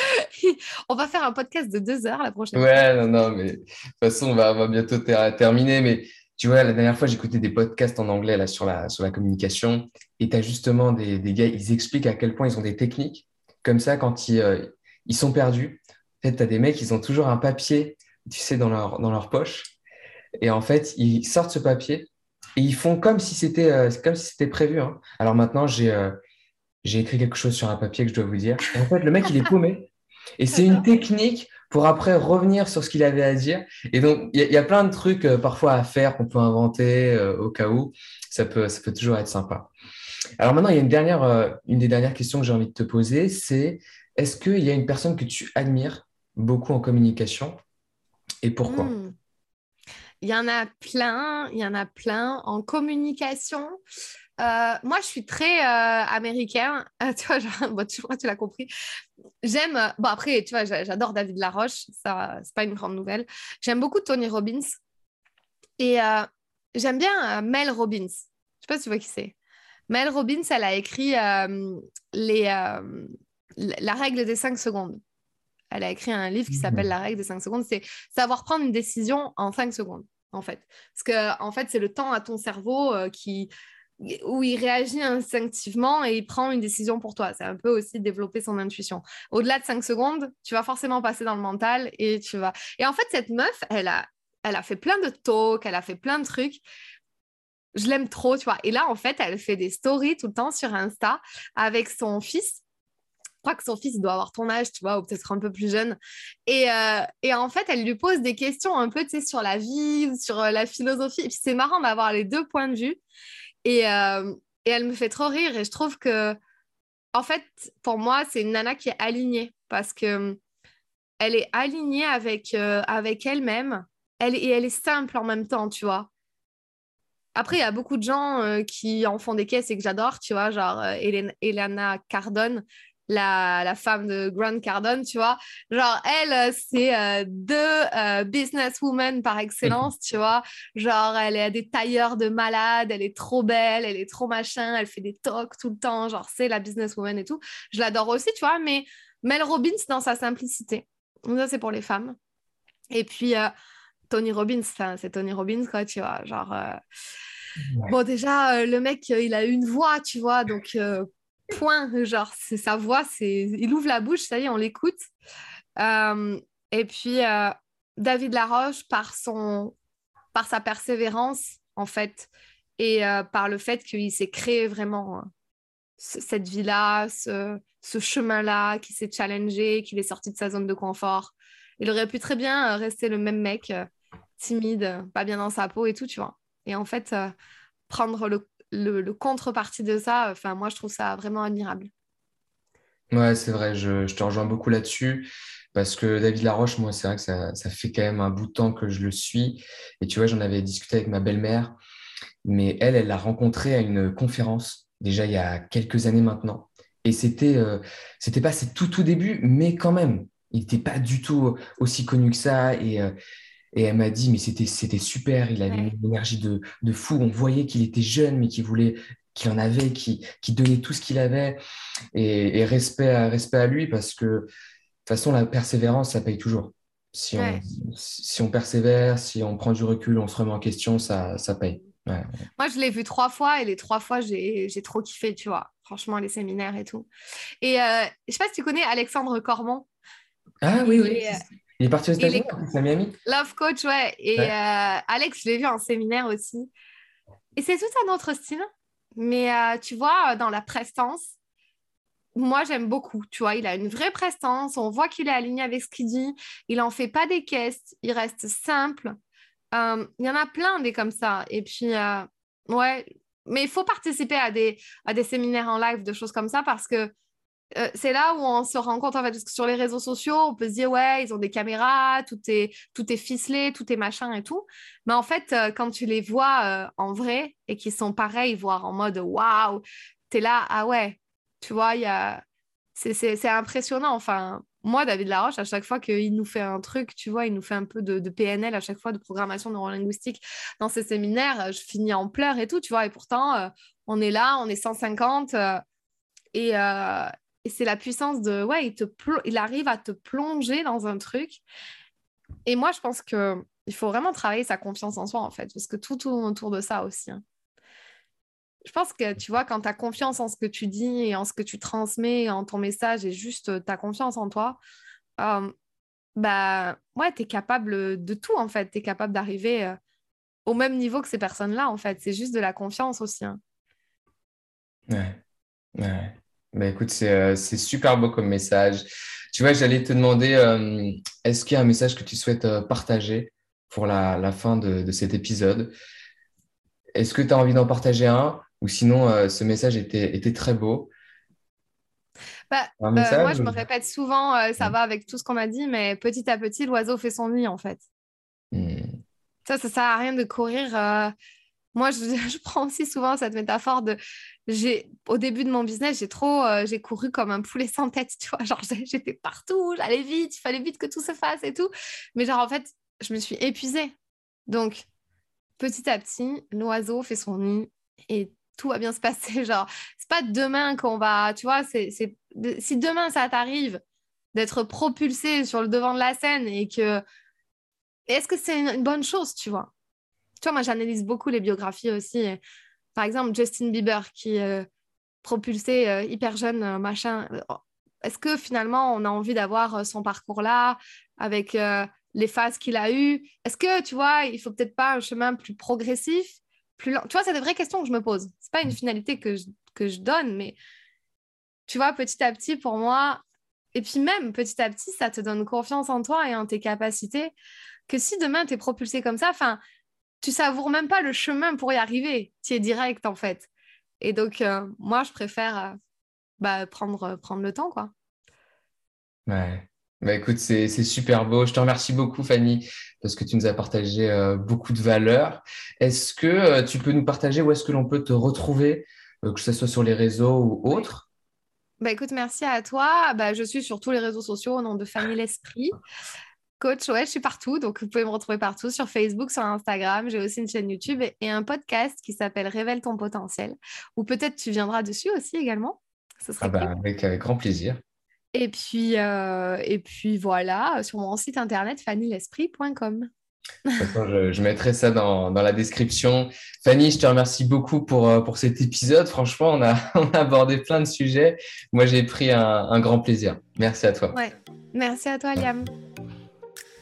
on va faire un podcast de deux heures la prochaine fois. Ouais, non, non, mais de toute façon, on va, bientôt terminer. Mais tu vois, la dernière fois, j'écoutais des podcasts en anglais là, sur, la, sur la communication. Et tu as justement des, des, gars, ils expliquent à quel point ils ont des techniques. Comme ça, quand ils, euh, ils sont perdus, en fait, tu as des mecs, ils ont toujours un papier, tu sais, dans leur, dans leur poche. Et en fait, ils sortent ce papier et ils font comme si c'était euh, comme si c'était prévu. Hein. Alors maintenant, j'ai euh, j'ai écrit quelque chose sur un papier que je dois vous dire. en fait, le mec, il est paumé. Et c'est une technique pour après revenir sur ce qu'il avait à dire. Et donc, il y, a plein de trucs euh, parfois à faire qu'on peut inventer euh, au cas où. Ça peut, ça peut toujours être sympa. Alors maintenant, il y a une, dernière, euh, une des dernières questions que j'ai envie de te poser, c'est est-ce qu'il y a une personne que tu admires beaucoup en communication et pourquoi? Hmm. Il y en a plein, il y en a plein. En communication, euh, moi, je suis très euh, américain. tu vois, genre, tu, tu l'as compris. J'aime. Bon, après, tu vois, j'adore David Laroche. Ça, c'est pas une grande nouvelle. J'aime beaucoup Tony Robbins. Et euh, j'aime bien Mel Robbins. Je sais pas si tu vois qui c'est. Mel Robbins, elle a écrit les, La règle des 5 secondes. Elle a écrit un livre qui s'appelle La règle des 5 secondes. C'est savoir prendre une décision en 5 secondes, en fait. Parce que, en fait, c'est le temps à ton cerveau qui où il réagit instinctivement et il prend une décision pour toi. C'est un peu aussi développer son intuition. Au-delà de 5 secondes, tu vas forcément passer dans le mental et tu vas. Et en fait, cette meuf, elle a, elle a fait plein de talks, elle a fait plein de trucs. Je l'aime trop, tu vois. Et là, en fait, elle fait des stories tout le temps sur Insta avec son fils. Je crois que son fils doit avoir ton âge, tu vois, ou peut-être un peu plus jeune. Et, euh, et, en fait, elle lui pose des questions un peu, tu sais, sur la vie, sur euh, la philosophie. Et puis, c'est marrant d'avoir les deux points de vue. Euh, et, elle me fait trop rire. Et je trouve que, en fait, pour moi, c'est une nana qui est alignée parce que elle est alignée avec, euh, avec elle-même. Elle, et elle est simple en même temps, tu vois. Après, il y a beaucoup de gens euh, qui en font des caisses et que j'adore, tu vois, genre Elena Cardone la, femme de Grant Cardone, tu vois. Genre, elle, euh, c'est euh, deux euh, businesswomen par excellence, tu vois. Genre, elle est des tailleurs de malade, elle est trop belle, elle est trop machin, elle fait des talks tout le temps, genre, c'est la businesswoman et tout. Je l'adore aussi, tu vois, mais Mel Robbins dans sa simplicité. Ça, c'est pour les femmes. Et puis, Tony Robbins, c'est Tony Robbins, quoi, tu vois. Genre, bon, déjà, le mec, il a une voix, tu vois, donc point. Genre, sa voix, il ouvre la bouche, ça y est, on l'écoute. Euh, et puis, euh, David Laroche, par, son, par sa persévérance, en fait, et euh, par le fait qu'il s'est créé vraiment cette vie-là, ce, ce chemin-là, qu'il s'est challengé, qu'il est sorti de sa zone de confort. Il aurait pu très bien rester le même mec, timide, pas bien dans sa peau et tout, tu vois. Et en fait, prendre le le, contrepartie de ça, enfin, moi, je trouve ça vraiment admirable. Ouais, c'est vrai, je, te rejoins beaucoup là-dessus. Parce que David Laroche, moi, c'est vrai que ça, fait quand même un bout de temps que je le suis. Et tu vois, j'en avais discuté avec ma belle-mère. Mais elle, elle l'a rencontré à une conférence, déjà il y a quelques années maintenant. Et c'était euh, c'était pas ses tout tout début, mais quand même, il n'était pas du tout aussi connu que ça. Et, euh, et elle m'a dit, mais c'était, c'était super, il avait une énergie de, de fou. On voyait qu'il était jeune, mais qu'il voulait, qu'il en avait, qui donnait tout ce qu'il avait. Et, respect, à, respect à lui, parce que de toute façon, la persévérance, ça paye toujours. Si on, si on persévère, si on prend du recul, on se remet en question, ça, ça paye. Moi, je l'ai vu trois fois et les trois fois, j'ai, trop kiffé, tu vois. Franchement, les séminaires et tout. Et euh, je sais pas si tu connais Alexandre Cormon. Ah oui, oui. Il est parti aux États-Unis, à Miami Love coach, ouais. Et euh, Alex, je l'ai vu en séminaire aussi. Et c'est tout un autre style. Mais euh, tu vois, dans la prestance, moi, j'aime beaucoup. Tu vois, il a une vraie prestance. On voit qu'il est aligné avec ce qu'il dit. Il n'en fait pas des caisses. Il reste simple. Euh, il y en a plein des comme ça. Et puis, euh, ouais, mais il faut participer à des, à des séminaires en live, de choses comme ça, parce que euh, c'est là où on se rend compte, en fait, parce que sur les réseaux sociaux, on peut se dire, ouais, ils ont des caméras, tout est, tout est ficelé, tout est machin et tout. Mais en fait, quand tu les vois en vrai et qu'ils sont pareils, voire en mode, waouh, tu es là, ah ouais, tu vois, a... c'est impressionnant. Enfin, moi, David Laroche, à chaque fois qu'il nous fait un truc, tu vois, il nous fait un peu de, PNL à chaque fois, de programmation neurolinguistique dans ses séminaires, je finis en pleurs et tout, tu vois. Et pourtant, euh, on est là, on est 150 euh, et, euh, et c'est la puissance de, ouais, il, te il arrive à te plonger dans un truc. Et moi, je pense que il faut vraiment travailler sa confiance en soi, en fait, parce que tout tourne autour de ça aussi. Hein je pense que tu vois, quand tu as confiance en ce que tu dis et en ce que tu transmets, en ton message et juste euh, ta confiance en toi, euh, bah ouais, tu es capable de tout en fait. Tu es capable d'arriver euh, au même niveau que ces personnes-là en fait. C'est juste de la confiance aussi. Hein. Ouais, ouais. Bah, écoute, c'est super beau comme message. Tu vois, j'allais te demander, est-ce qu'il y a un message que tu souhaites partager pour la, la fin de, de cet épisode? Est-ce que tu as envie d'en partager un? Ou sinon, euh, ce message était, était très beau. Bah, euh, moi, je me répète souvent, euh, ça va avec tout ce qu'on a dit, mais petit à petit, l'oiseau fait son nid, en fait. Hmm. Ça, ça sert à rien de courir. Moi, je, prends aussi souvent cette métaphore de, au début de mon business, j'ai trop, j'ai couru comme un poulet sans tête, tu vois, genre j'étais partout, j'allais vite, il fallait vite que tout se fasse et tout, mais genre en fait, je me suis épuisée. Donc, petit à petit, l'oiseau fait son nid et tout va bien se passer. Genre, c'est pas demain qu'on va, tu vois, c'est, si demain ça t'arrive d'être propulsé sur le devant de la scène et que. Est-ce que c'est une, bonne chose, tu vois? Vois, moi, j'analyse beaucoup les biographies aussi. Par exemple, Justin Bieber qui euh, propulsé euh, hyper jeune, euh, machin. Est-ce que finalement, on a envie d'avoir son parcours-là avec les phases qu'il a eues? Est-ce que, tu vois, il faut peut-être pas un chemin plus progressif plus Tu vois, c'est des vraies questions que je me pose. C'est pas une mm. finalité que je, que je donne, mais tu vois, petit à petit, pour moi, et puis même petit à petit, ça te donne confiance en toi et en tes capacités. Que si demain tu es propulsé comme ça, enfin, tu savoures même pas le chemin pour y arriver. Tu es direct en fait. Et donc, euh, moi, je préfère euh, bah, prendre, prendre le temps, quoi. Ouais. Bah, écoute, c'est super beau. Je te remercie beaucoup, Fanny, parce que tu nous as partagé euh, beaucoup de valeurs. Est-ce que euh, tu peux nous partager où est-ce que l'on peut te retrouver, euh, que ce soit sur les réseaux ou autres? Bah, Écoute, merci à toi. Bah, je suis sur tous les réseaux sociaux au nom de Fanny L'Esprit. Coach, ouais, je suis partout, donc vous pouvez me retrouver partout sur Facebook, sur Instagram. J'ai aussi une chaîne YouTube et un podcast qui s'appelle Révèle ton potentiel, ou peut-être tu viendras dessus aussi également. Ce serait ah bah, avec, avec grand plaisir. Et puis, euh, et puis voilà, sur mon site internet fannylesprit.com. Je, je, mettrai ça dans, dans, la description. Fanny, je te remercie beaucoup pour, euh, pour cet épisode. Franchement, on a, on a abordé plein de sujets. Moi, j'ai pris un, un, grand plaisir. Merci à toi. Ouais. Merci à toi, Liam.